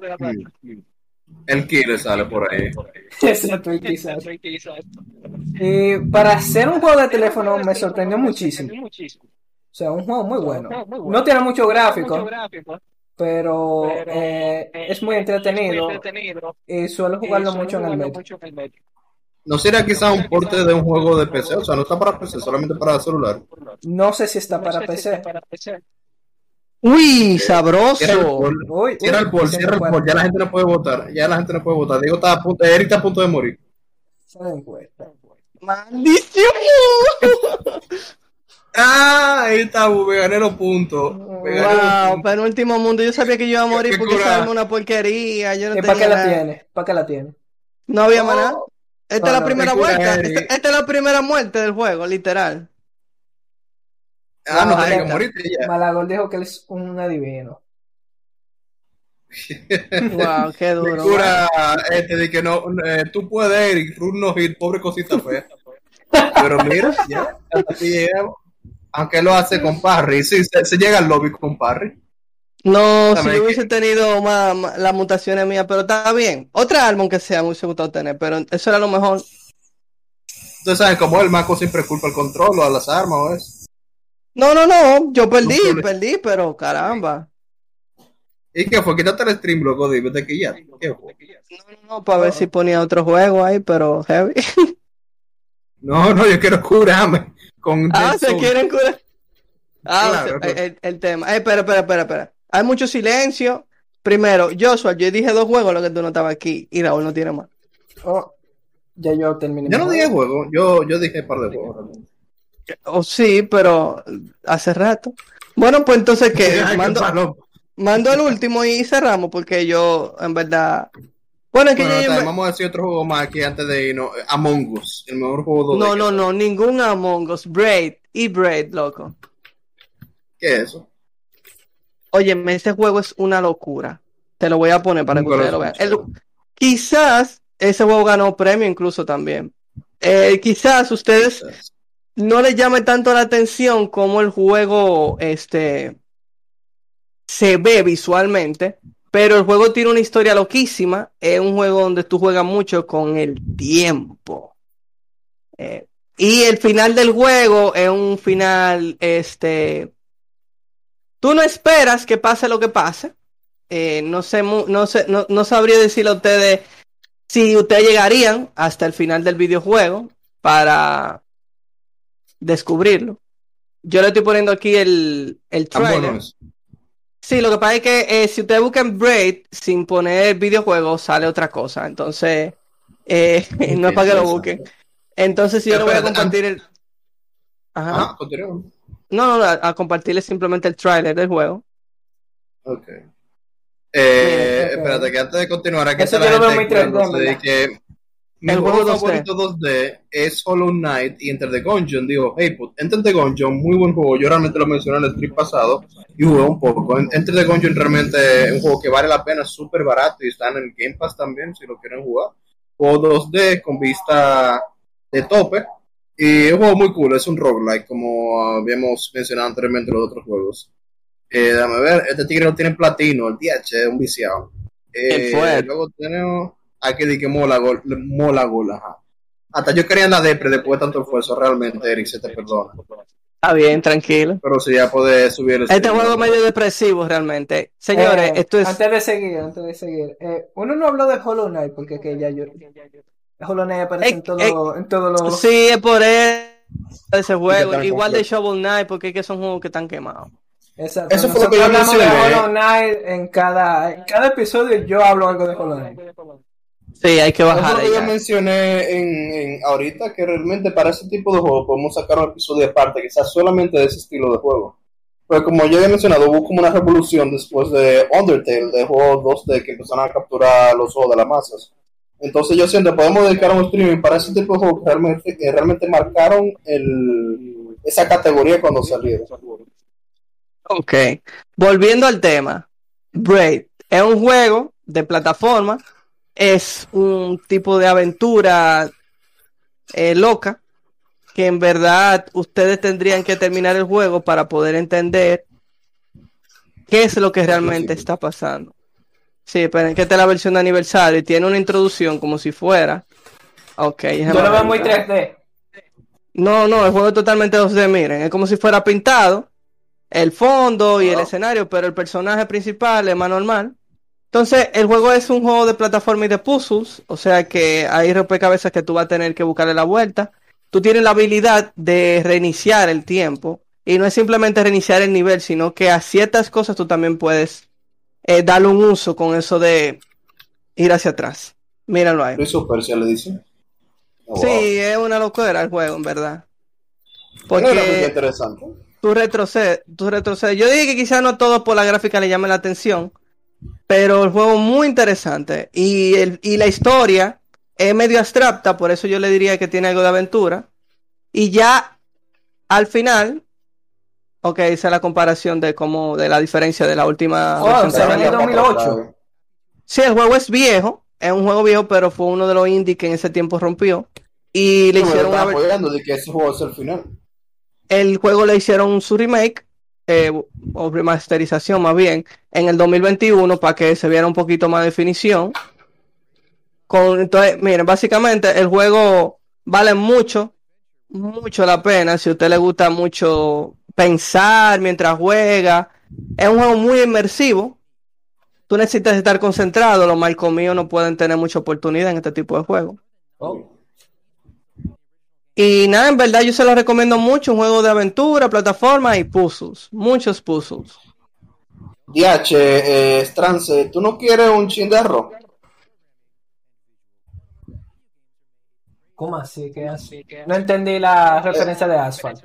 El ki le sale por ahí. Exacto, y quizás. Y para hacer un juego de teléfono me sorprendió muchísimo. O sea, un juego muy bueno. No tiene mucho gráfico, pero eh, es muy entretenido y suelo jugarlo mucho en el metro. ¿No será quizá un porte de un juego de PC? O sea, no está para PC, solamente para celular. No sé si está para PC. Uy, Cierra el sabroso. cierra el poll, cierra el poll. Ya la gente no puede votar. Ya la gente no puede votar. Diego está a punto, Eric está a punto de morir. ¡Maldición! Ah, ahí está, me gané los puntos. Wow, penúltimo mundo. Yo sabía que yo iba a morir porque cura. esa es una porquería. Yo no ¿Y para qué la tiene? ¿Para qué la tiene? No había nada. Esta es la no, primera vuelta. Esta, esta es la primera muerte del juego, literal. Ah, no, No, que morirte ya. Malagol dijo que él es un adivino. Wow, qué duro. cura este de que no, eh, tú puedes, Eric, run no hit, pobre cosita fea. Pero mira, ya, hasta aquí llegamos. Aunque lo hace con Parry, sí, se, se llega al lobby con Parry. No, si que- hubiese tenido más, más- las mutaciones mías, pero está bien. Otra arma, aunque sea, me hubiese gustado tener, pero eso era lo mejor. Ustedes saben cómo el Maco siempre culpa el control o a las armas o eso. No, no, no, yo perdí, No, perdí, pero caramba. ¿Y qué fue? Quítate el stream, loco, dime de que ya. ¿Qué fue? No, no, no, para ver si ponía otro juego ahí, pero heavy. No, no, yo quiero curarme con Ah, se quieren curar. Ah, Claro, o sea, claro. el, el tema. Eh, espera, espera, espera, espera. Hay mucho silencio. Primero, Joshua, yo dije dos juegos, lo que tú no estabas aquí, y Raúl no tiene más. Oh, ya yo terminé. Yo no dije juego, yo, yo dije un par de juegos. realmente. O sí, pero hace rato. Bueno, pues entonces, qué Mando, mando el último y cerramos, porque yo, en verdad. Bueno, es que Bueno, yo- vamos a decir otro juego más aquí antes de irnos. Among Us, el mejor juego de No, no, no, ningún Among Us. Braid y Braid, loco. ¿Qué es eso? Óyeme, este juego es una locura. Te lo voy a poner para que Nunca lo ustedes lo vean. El- quizás ese juego ganó premio incluso también. Eh, quizás ustedes no les llame tanto la atención como el juego este se ve visualmente, pero el juego tiene una historia loquísima. Es un juego donde tú juegas mucho con el tiempo. Eh, y el final del juego es un final, este, tú no esperas que pase lo que pase. Eh, no sé, no sé, no, no sabría decirle a ustedes si ustedes llegarían hasta el final del videojuego para descubrirlo. Yo le estoy poniendo aquí el, el trailer. Sí, lo que pasa es que eh, si ustedes buscan Braid sin poner videojuego, sale otra cosa. Entonces, eh, no es para que lo busquen. Entonces, si yo le voy a compartir el. Ajá. Ah. No, no, a, a compartirles simplemente el trailer del juego. Ok. Eh, espérate, que antes de continuar, aquí está la gente muy 3D, quejándose de que mi El juego juego 2D. favorito 2D es Hollow Knight y Enter the Gungeon. Digo, hey, put, Enter the Gungeon, muy buen juego. Yo realmente lo mencioné en el stream pasado y jugué un poco. En- Enter the Gungeon realmente es un juego que vale la pena, es súper barato y está en el Game Pass también si lo quieren jugar. Juego 2D con vista de tope y es un juego muy cool, es un roguelike como habíamos mencionado anteriormente en los otros juegos. Eh, déjame ver, este tigre no tiene platino, el DH es un viciado. Eh, ¿Quién fue? luego tenemos aquí de que mola gol, mola gol, ajá. Hasta yo quería la depre después de tanto esfuerzo, realmente, Eric, se te perdona. Está bien, tranquilo. Pero si ya puedes subir el Este juego medio depresivo realmente. Señores, Eh, esto es. Antes de seguir, antes de seguir. eh, uno no habló de Hollow Knight porque que ya yo. Hollow Knight aparece Eh, en todo, eh, en todos los. Sí, es por eso, ese juego. Igual de. Shovel Knight, porque es que son juegos que están quemados. Exacto. Eso fue lo que yo hablamos de mencioné. Hollow Knight en cada, en cada episodio. Yo hablo algo de Hollow Knight. Sí, hay que Eso bajar fue lo que yo mencioné en, en ahorita que realmente para ese tipo de juego podemos sacar un episodio aparte sea solamente de ese estilo de juego. Pero como ya había mencionado, hubo como una revolución después de Undertale, de juegos 2D que empezaron a capturar los ojos de las masas. Entonces yo siento podemos dedicar un streaming para ese tipo de juegos que realmente, que realmente marcaron el, esa categoría cuando salieron. Ok. Volviendo al tema. Braid es un juego de plataforma. Es un tipo de aventura eh, loca. Que en verdad ustedes tendrían que terminar el juego para poder entender qué es lo que realmente está pasando. Sí, pero que esta es la versión de aniversario y tiene una introducción como si fuera. Ok, Yo lo veo muy 3D. No, no, el juego es totalmente 2D, miren, es como si fuera pintado el fondo y el Ah. escenario, pero el personaje principal es más normal. Entonces, el juego es un juego de plataforma y de puzzles, o sea que hay rompecabezas que tú vas a tener que buscarle la vuelta. Tú tienes la habilidad de reiniciar el tiempo y no es simplemente reiniciar el nivel, sino que a ciertas cosas tú también puedes eh, darle un uso con eso de ir hacia atrás. Míralo ahí. Se le dice. Oh, Sí, wow. es una locura el juego, en verdad. Porque interesante. tú retrocedes, tú retrocedes. Yo dije que quizás no todo por la gráfica le llame la atención, pero el juego es muy interesante. Y, el, y la historia es medio abstracta, por eso yo le diría que tiene algo de aventura. Y ya al final, ok, esa es la comparación de cómo, de la diferencia de la última Oh, salió en salió. el 2008. Sí, el juego es viejo, es un juego viejo, pero fue uno de los indie que en ese tiempo rompió. Y le me hicieron una apoyando de que ese juego es el final. el juego le hicieron su remake eh, o remasterización más bien en el 2021 para que se viera un poquito más definición. Con, entonces, miren, básicamente el juego vale mucho, mucho la pena si a usted le gusta mucho pensar mientras juega. Es un juego muy inmersivo. Tú necesitas estar concentrado. Los mal míos no pueden tener mucha oportunidad en este tipo de juegos. Oh. Y nada, en verdad yo se lo recomiendo mucho, un juego de aventura, plataforma y puzzles, muchos puzzles. DH, eh, Strance, ¿tú no quieres un chin de arroz? ¿Cómo así? ¿Qué así? No entendí la referencia de Asphalt.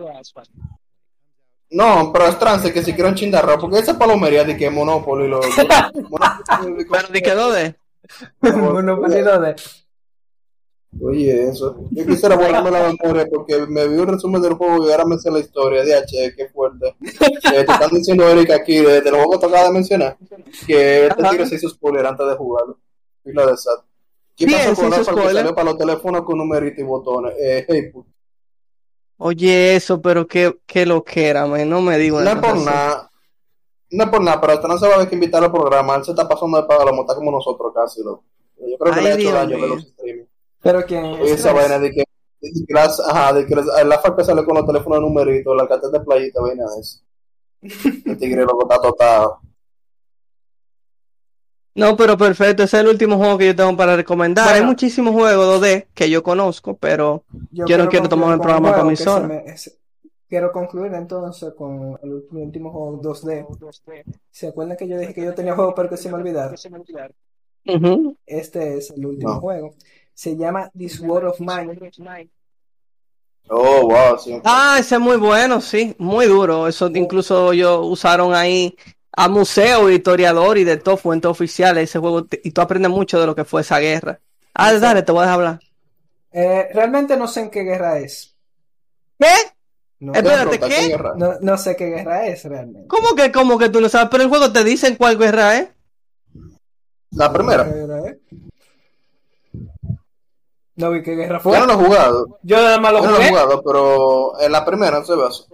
No, pero Strance, que si quiere un chin de arroz, porque esa palomería de que es Monopoly lo... Monopoly- Pero ni quedó de. Monopoly de. Oye, eso. Yo quisiera borrarme la memoria porque me vi un resumen del juego y ahora me sé la historia. DH, qué fuerte. Eh, te están diciendo, Erika, aquí, de, de los juegos que acabas de mencionar, que este tigre se hizo spoiler antes de jugarlo. Y la de SAT. ¿Qué pasó se con Apple que salió para los teléfonos con numeritos y botones? Eh, hey, pu- Oye, eso, pero qué, qué lo que era, man, no me digo no es por nada. No es por nada, pero hasta no se va a haber que invitar al programa. Él se está pasando de la monta como nosotros casi. loco. Yo creo que Ay, le ha hecho Dios daño de mío. los streaming. Pero quién Oye, es esa vaina de que, de que las, ajá, de que las- la FAC sale con los teléfonos de numeritos, la carta de playita, vaina de eso. El tigre loco está totado. No, pero perfecto, ese es el último juego que yo tengo para recomendar. Bueno. Hay muchísimos juegos 2D que yo conozco, pero Yo no quiero tomar el programa para que sola. es- Quiero concluir entonces con el último juego 2D. ¿Se acuerdan que yo dije que yo tenía juego pero que se me olvidaron? ujú. Este es el último No. juego. Se llama This World of Mine. Oh, wow, sí. Ah, ese es muy bueno, sí, muy duro. Eso incluso ellos usaron ahí a museo, historiador y de todo, fuentes oficiales ese juego y tú aprendes mucho de lo que fue esa guerra. Ah, dale, te voy a dejar hablar. Eh, realmente no sé en qué guerra es. ¿Qué? No, Espérate, ¿qué? guerra. no, no sé qué guerra es realmente. ¿Cómo que, cómo que tú no sabes? Pero el juego te dice en cuál guerra es. La primera. No vi qué guerra Yo fue. no lo he jugado. Yo nada más lo Yo no lo he jugué. jugado, pero en la primera no se ve así.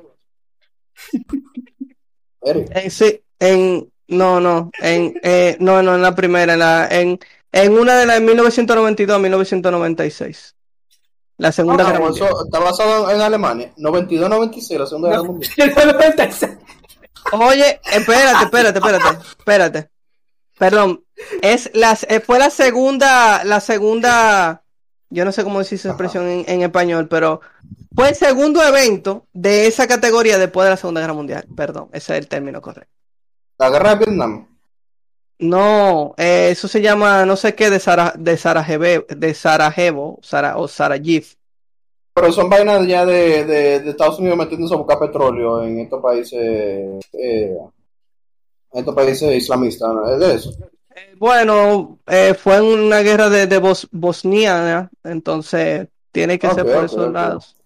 Sí, en, no, no, en, eh, no, no, en la primera, en la, en, en una de las 1992 1996. La segunda Ah, guerra mundial. eso está basado en Alemania. 92-96, la segunda guerra mundial. Oye, espérate, espérate, espérate, espérate. Perdón, es las, eh, fue la segunda, la segunda, yo no sé cómo decir esa expresión en, en español, pero fue el segundo evento de esa categoría después de la Segunda Guerra Mundial. Perdón, ese es el término correcto. La guerra de Vietnam. No, eh, eso se llama no sé qué de, Sara, de Sarajevo, de Sarajevo Sara, o Sarajevo. Pero son vainas ya de, de, de Estados Unidos metiéndose a buscar petróleo en estos países, eh, en estos países islamistas, ¿no? Es de eso. Bueno, eh, fue en una guerra de, de Bos- Bosnia, entonces tiene que ser por esos lados.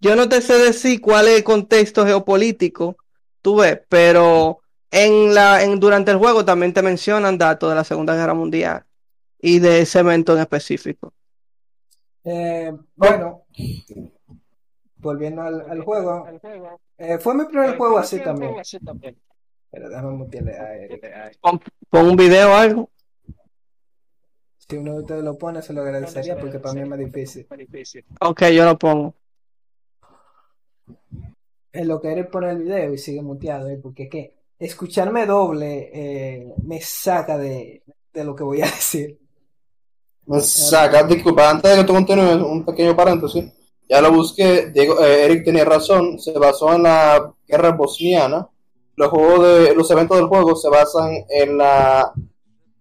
Yo no te sé decir cuál es el contexto geopolítico, tú ves, pero en la, en, durante el juego también te mencionan datos de la Segunda Guerra Mundial y de ese evento en específico. Eh, bueno, volviendo al, al juego, eh, fue mi primer juego así también. Pero déjame mutearle a Eric. Pon, pon un video o algo. Si uno de ustedes lo pone, se lo agradecería porque para mí es más difícil. Ok, yo lo pongo. En lo que Eric pone el video y sigue muteado, ¿eh? porque que escucharme doble eh, me saca de, de lo que voy a decir. Me saca, disculpa, antes de que tú continúes, un pequeño paréntesis. Ya lo busqué, Diego, eh, Eric tenía razón, se basó en la guerra bosniana. Los, juegos de, los eventos del juego se basan en la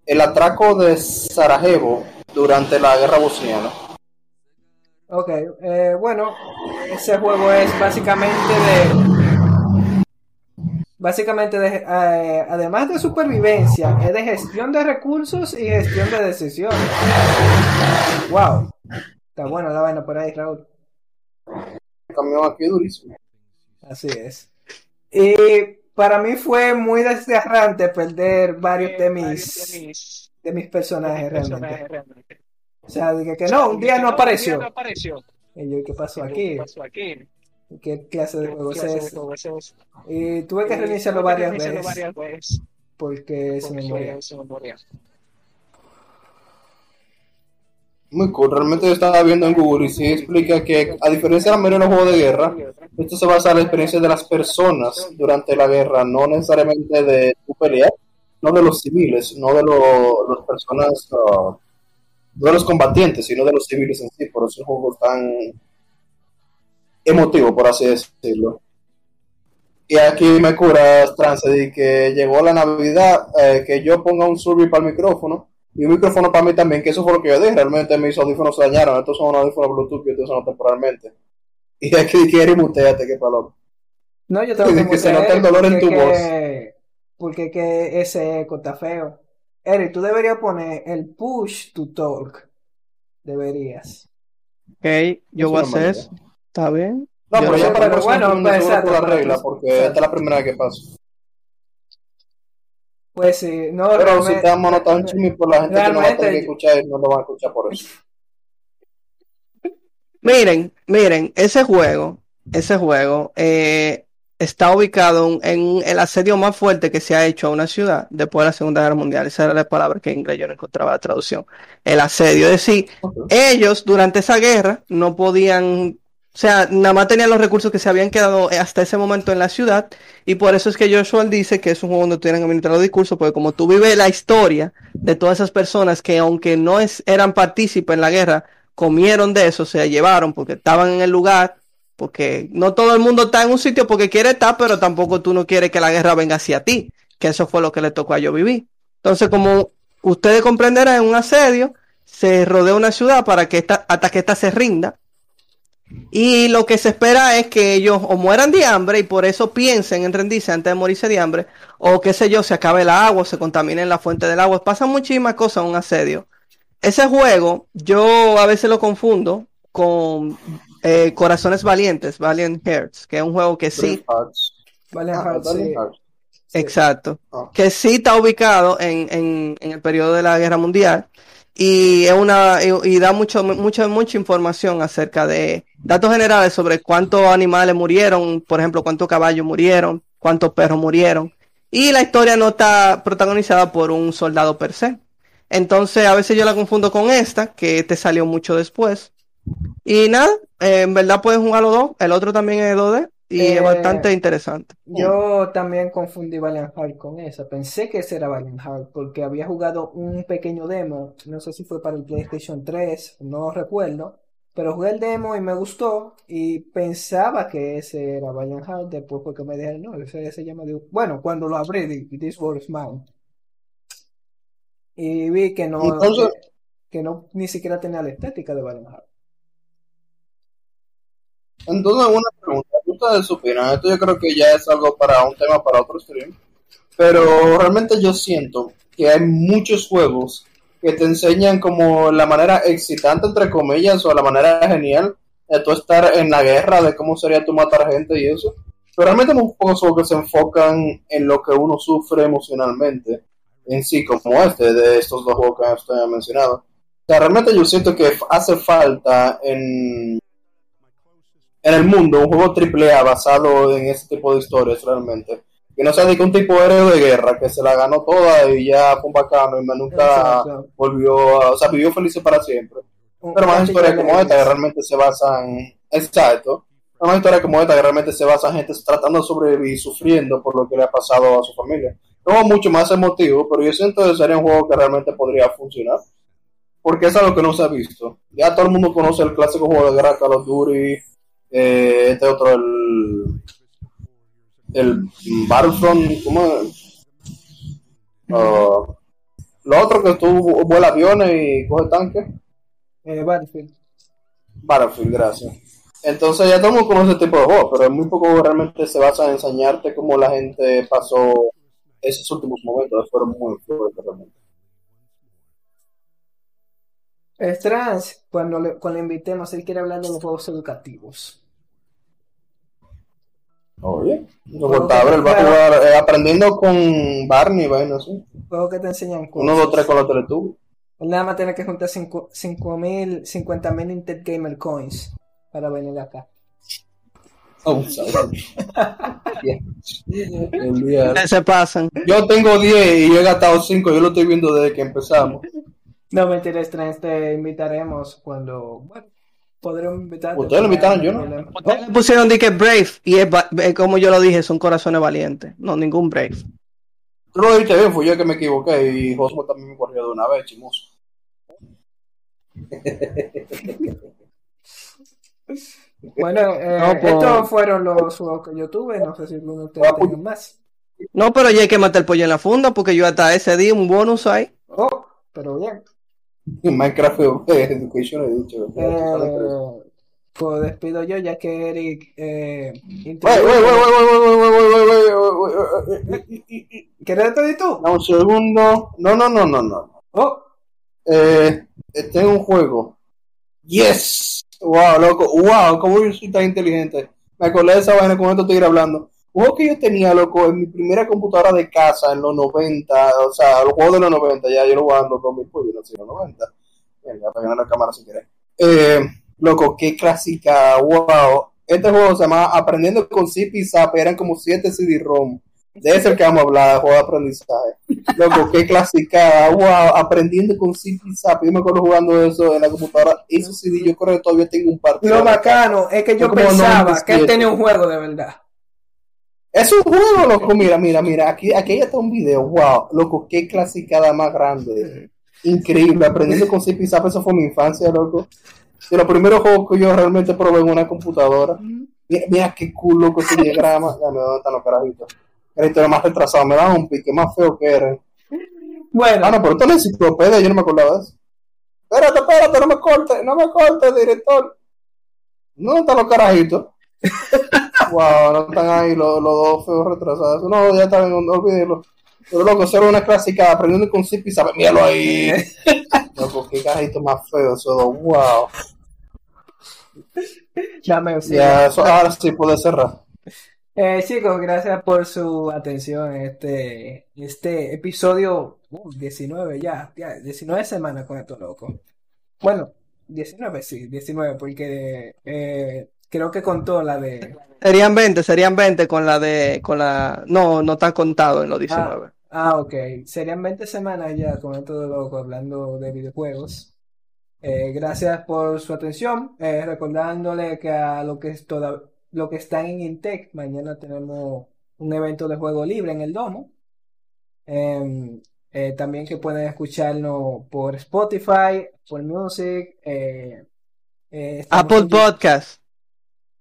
el atraco de Sarajevo durante la guerra bosniana. Ok, eh, bueno, ese juego es básicamente de... Básicamente, de, eh, además de supervivencia, es de gestión de recursos y gestión de decisiones. Wow, está buena la vaina por ahí, Raúl. Camión aquí durísimo. Así es. Y para mí fue muy desgarrante perder varios de mis, de mis personajes realmente. O sea, dije que no, un día no apareció. Y yo, ¿qué pasó aquí? ¿Qué clase de juego es este? Y tuve que reiniciarlo varias veces porque se me moría. Muy cool, realmente yo estaba viendo en Google y sí explica que a diferencia de la mayoría de los juegos de guerra, esto se basa en la experiencia de las personas durante la guerra, no necesariamente de tu pelear, no de los civiles, no de los personas, uh, no de los combatientes, sino de los civiles en sí, por eso es un juego tan emotivo, por así decirlo. Y aquí me curas, Trance, de que llegó la Navidad, eh, que yo ponga un survey para el micrófono y un micrófono para mí también, que eso fue lo que yo dije. Realmente mis audífonos se dañaron. Estos son unos audífonos Bluetooth que estos son temporalmente. Y aquí quiere muteate, que paloma. No, yo tengo que, Que se nota el dolor en porque tu que- Porque que ese eco está feo. Eric, tú deberías poner el push to talk. Deberías. Ok, yo voy a hacer. ¿Está bien? No, pero no ya para pero que bueno, bueno, pues, exacto, la para regla, que- porque esta es la primera vez que pasa. Pues sí, no, Pero si realmente- estamos anotando un chisme por la gente que no va a tener que escuchar, no lo van a escuchar por eso. Miren, miren, ese juego, ese juego eh, está ubicado en el asedio más fuerte que se ha hecho a una ciudad después de la Segunda Guerra Mundial. Esa era la palabra que en inglés yo no encontraba la traducción. El asedio, es decir, ellos durante esa guerra no podían, o sea, nada más tenían los recursos que se habían quedado hasta ese momento en la ciudad y por eso es que Joshua dice que es un juego donde tuvieran que administrar los discursos, porque como tú vives la historia de todas esas personas que aunque no eran partícipes en la guerra, comieron de eso, se llevaron porque estaban en el lugar, porque no todo el mundo está en un sitio porque quiere estar, pero tampoco tú no quieres que la guerra venga hacia ti, que eso fue lo que le tocó a yo vivir. Entonces, como ustedes comprenderán, en un asedio se rodea una ciudad para que esta, hasta que ésta se rinda. Y lo que se espera es que ellos o mueran de hambre y por eso piensen en rendirse antes de morirse de hambre, o qué sé yo, se acabe el agua, se contamine la fuente del agua. Pasan muchísimas cosas en un asedio. Ese juego, yo a veces lo confundo con eh, Corazones Valientes, Valiant Hearts, que es un juego que sí, Hearts. Ah, sí, exacto, que sí está ubicado en, en, en el periodo de la Guerra Mundial y es una y, da mucho mucha mucha información acerca de datos generales sobre cuántos animales murieron, por ejemplo, cuántos caballos murieron, cuántos perros murieron y la historia no está protagonizada por un soldado per se. Entonces, a veces yo la confundo con esta, que te salió mucho después. Y nada, en verdad pueden jugar los dos. El otro también es 2D y Eh, es bastante interesante. Yo también confundí Valiant Heart con esa. Pensé que ese era Valiant Heart porque había jugado un pequeño demo. No sé si fue para el PlayStation 3, no recuerdo. Pero jugué el demo y me gustó. Y pensaba que ese era Valiant Heart. Después porque me dijeron, no, ese se llama. de-". Bueno, cuando lo abrí, This War is Mine. Y vi que no, Entonces- que, que no ni siquiera tenía la estética de Valiant Heart. Entonces, una pregunta, ¿qué ustedes opinan? Esto yo creo que ya es algo para un tema para otro stream, pero realmente yo siento que hay muchos juegos que te enseñan como la manera excitante, entre comillas, o la manera genial de tú estar en la guerra, de cómo sería tu matar gente y eso. Pero realmente muy pocos juegos que se enfocan en lo que uno sufre emocionalmente en sí, como este, de estos dos juegos que usted ha mencionado. O sea, realmente yo siento que hace falta en, en el mundo un juego AAA basado en ese tipo de historias realmente. Que no sea de que un tipo héroe de guerra que se la ganó toda y ya fue un bacano y más nunca Exacto. volvió, a- o sea, vivió feliz para siempre. Un- Pero más historias como esta que realmente se basan, exacto, más historias como esta que realmente se basan en gente tratando de sobrevivir, sufriendo por lo que le ha pasado a su familia. No mucho más emotivo, pero yo siento que sería un juego que realmente podría funcionar. Porque es algo que no se ha visto. Ya todo el mundo conoce el clásico juego de guerra Call of Duty, eh, este otro, el, el Battlefront, ¿cómo es? Ah, lo otro que tú vuela aviones y coge tanques. eh, Battlefield. Battlefield, gracias. Entonces ya todo conoce este tipo de juegos, pero muy poco realmente se basa en enseñarte cómo la gente pasó esos últimos momentos, fueron muy fuertes realmente. Strange, cuando le, cuando le invitemos, él quiere hablar de los juegos educativos. Oye, no contable, él va a jugar eh, aprendiendo con Barney, vaina así. Juegos que te enseñan Uno, dos, tres con los teletubbies. Él nada más tiene que juntar 5 mil, 50 mil Intel Gamer Coins para venir acá. Oh, Se pasan. Yo tengo 10 y yo he gastado 5, yo lo estoy viendo desde que empezamos. No, mentira, Strange, te invitaremos cuando, bueno, podremos invitar. Ustedes lo invitaron, yo no. Ustedes le pusieron de que Brave y es, es como yo lo dije, son corazones valientes. No, ningún Brave. Tú lo dijiste bien, fui yo que me equivoqué y Josmo también me corrió de una vez, chimoso. Bueno, eh, No, pues- estos fueron los juegos que yo tuve, no sé si alguno de ustedes Ah, pues- tengan más. No, pero ya hay que matar el pollo en la funda porque yo hasta ese día un bonus ahí. Oh, pero bien. Minecraft Education, he dicho. Pues despido yo, ya que Eric. Eh, ¿Quieres despedir tú? No, un segundo. No, no, no, no, no. Oh. Eh, tengo un juego. Yes. Wow, loco. Wow, cómo yo soy tan inteligente. Me acordé de esa vaina cuando te estoy hablando. Juego que yo tenía, loco, en mi primera computadora de casa en los 90, o sea, los juegos de los 90, ya yo lo los 2000, pues yo no sé, en los 90. Venga, pegar la cámara si quieres. Eh, loco, qué clásica, wow. Este juego se llama Aprendiendo con Zip y Zap, eran como 7 CD-ROM. De ese es el que vamos a hablar, juego de aprendizaje. Loco, qué clásica, wow, aprendiendo con Zip y Zap. Yo me acuerdo jugando eso en la computadora. Eso sí, yo creo que todavía tengo un partido. lo bacano es que yo pensaba 97. que él tenía un juego de verdad. Es un juego, loco. Mira, mira, mira. Aquí, aquí ya está un video. Wow, loco, qué clasicada más grande. Increíble. Aprendiendo con Zip y Zap, eso fue mi infancia, loco. De los primeros juegos que yo realmente probé en una computadora. Mira, mira qué cool, loco, ese diagrama. Dame, ¿dónde están los carajitos? Era historia más retrasado. Me daban un pique más feo que era. Bueno, Ah, no, pero esto es una enciclopedia. Yo no me acordaba de eso. Espérate, espérate, no me cortes. No me cortes, director. ¿Dónde están los carajitos? Wow, no están ahí los, los dos feos retrasados. No, ya está bien, olvídelo. Pero loco, era una clásica aprendiendo con zip y sabe, míralo ahí. loco, qué carajito más feo eso, dos. wow. dame sí. Ya, eso ahora sí puede cerrar. Eh, chicos, gracias por su atención en este, este episodio uh, 19 ya, ya, 19 semanas con esto loco. Bueno, 19 sí, 19 porque eh, creo que contó la de... Serían 20, serían 20 con la de, con la, no, no está contado en los 19. Ah, ok, serían 20 semanas ya con esto de loco hablando de videojuegos. Eh, gracias por su atención, eh, recordándole que a lo que es toda, lo que están en Intec, mañana tenemos un evento de juego libre en el Domo. Em, eh, también que pueden escucharnos por Spotify, por Music, eh, Apple en. Podcast.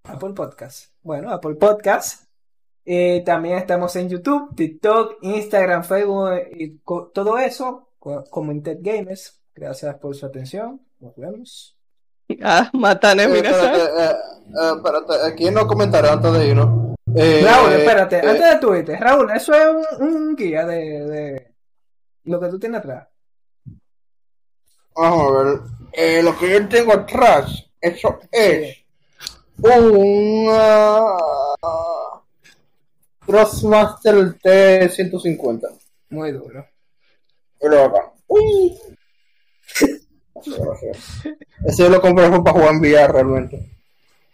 Apple Podcast. Bueno, Apple Podcast. Eh, también estamos en YouTube, TikTok, Instagram, Facebook y co- todo eso co- como Intet Gamers. Gracias por su atención. Nos vemos. Ah, Matane, Eh, mira, eh, eh, espérate, aquí en los comentarios antes de irnos. Eh, Raúl, espérate, eh, antes de tu Raúl, eso es un, un guía de, de- Lo que tú tienes atrás. Vamos a ver. Eh, lo que yo tengo atrás, eso es un uh, Crossmaster T150. Muy duro. Pero acá. Uy. Ese yo lo compré para jugar en VR realmente.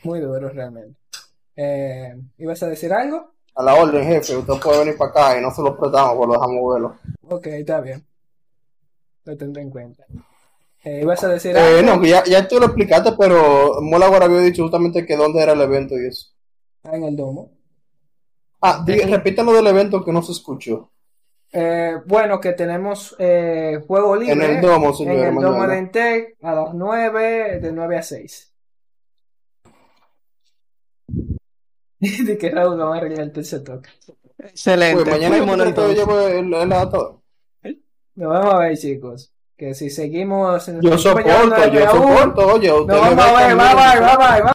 Muy duro realmente. Eh, ¿Ibas a decir algo? A la orden, jefe. Usted puede venir para acá y no se lo prestamos, pues lo dejamos verlo. Ok, está bien. Lo tendré en cuenta. Eh, ¿Ibas a decir Eh, no, que ya, ya tú lo explicaste, pero Mola ahora había dicho justamente que dónde era el evento y eso. Ah, en el domo. Ah, di- del evento que no se escuchó. Eh, bueno, que tenemos eh, juego libre En el domo, señor, en el domo de Intec a las 9, de 9 a 6. De que Raúl va a arreglar el tercer toque. Excelente. Pues mañana yo que entonces. llevo el. Nos vamos a ver, chicos. Que si seguimos en Yo soporto, yo soporto, oye, usted me vamos a ve ver, bye también. bye, bye bye. bye.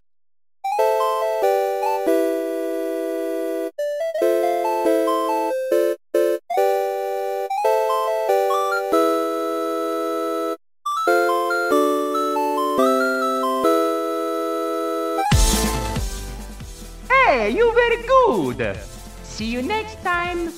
Hey, you very good. See you next time.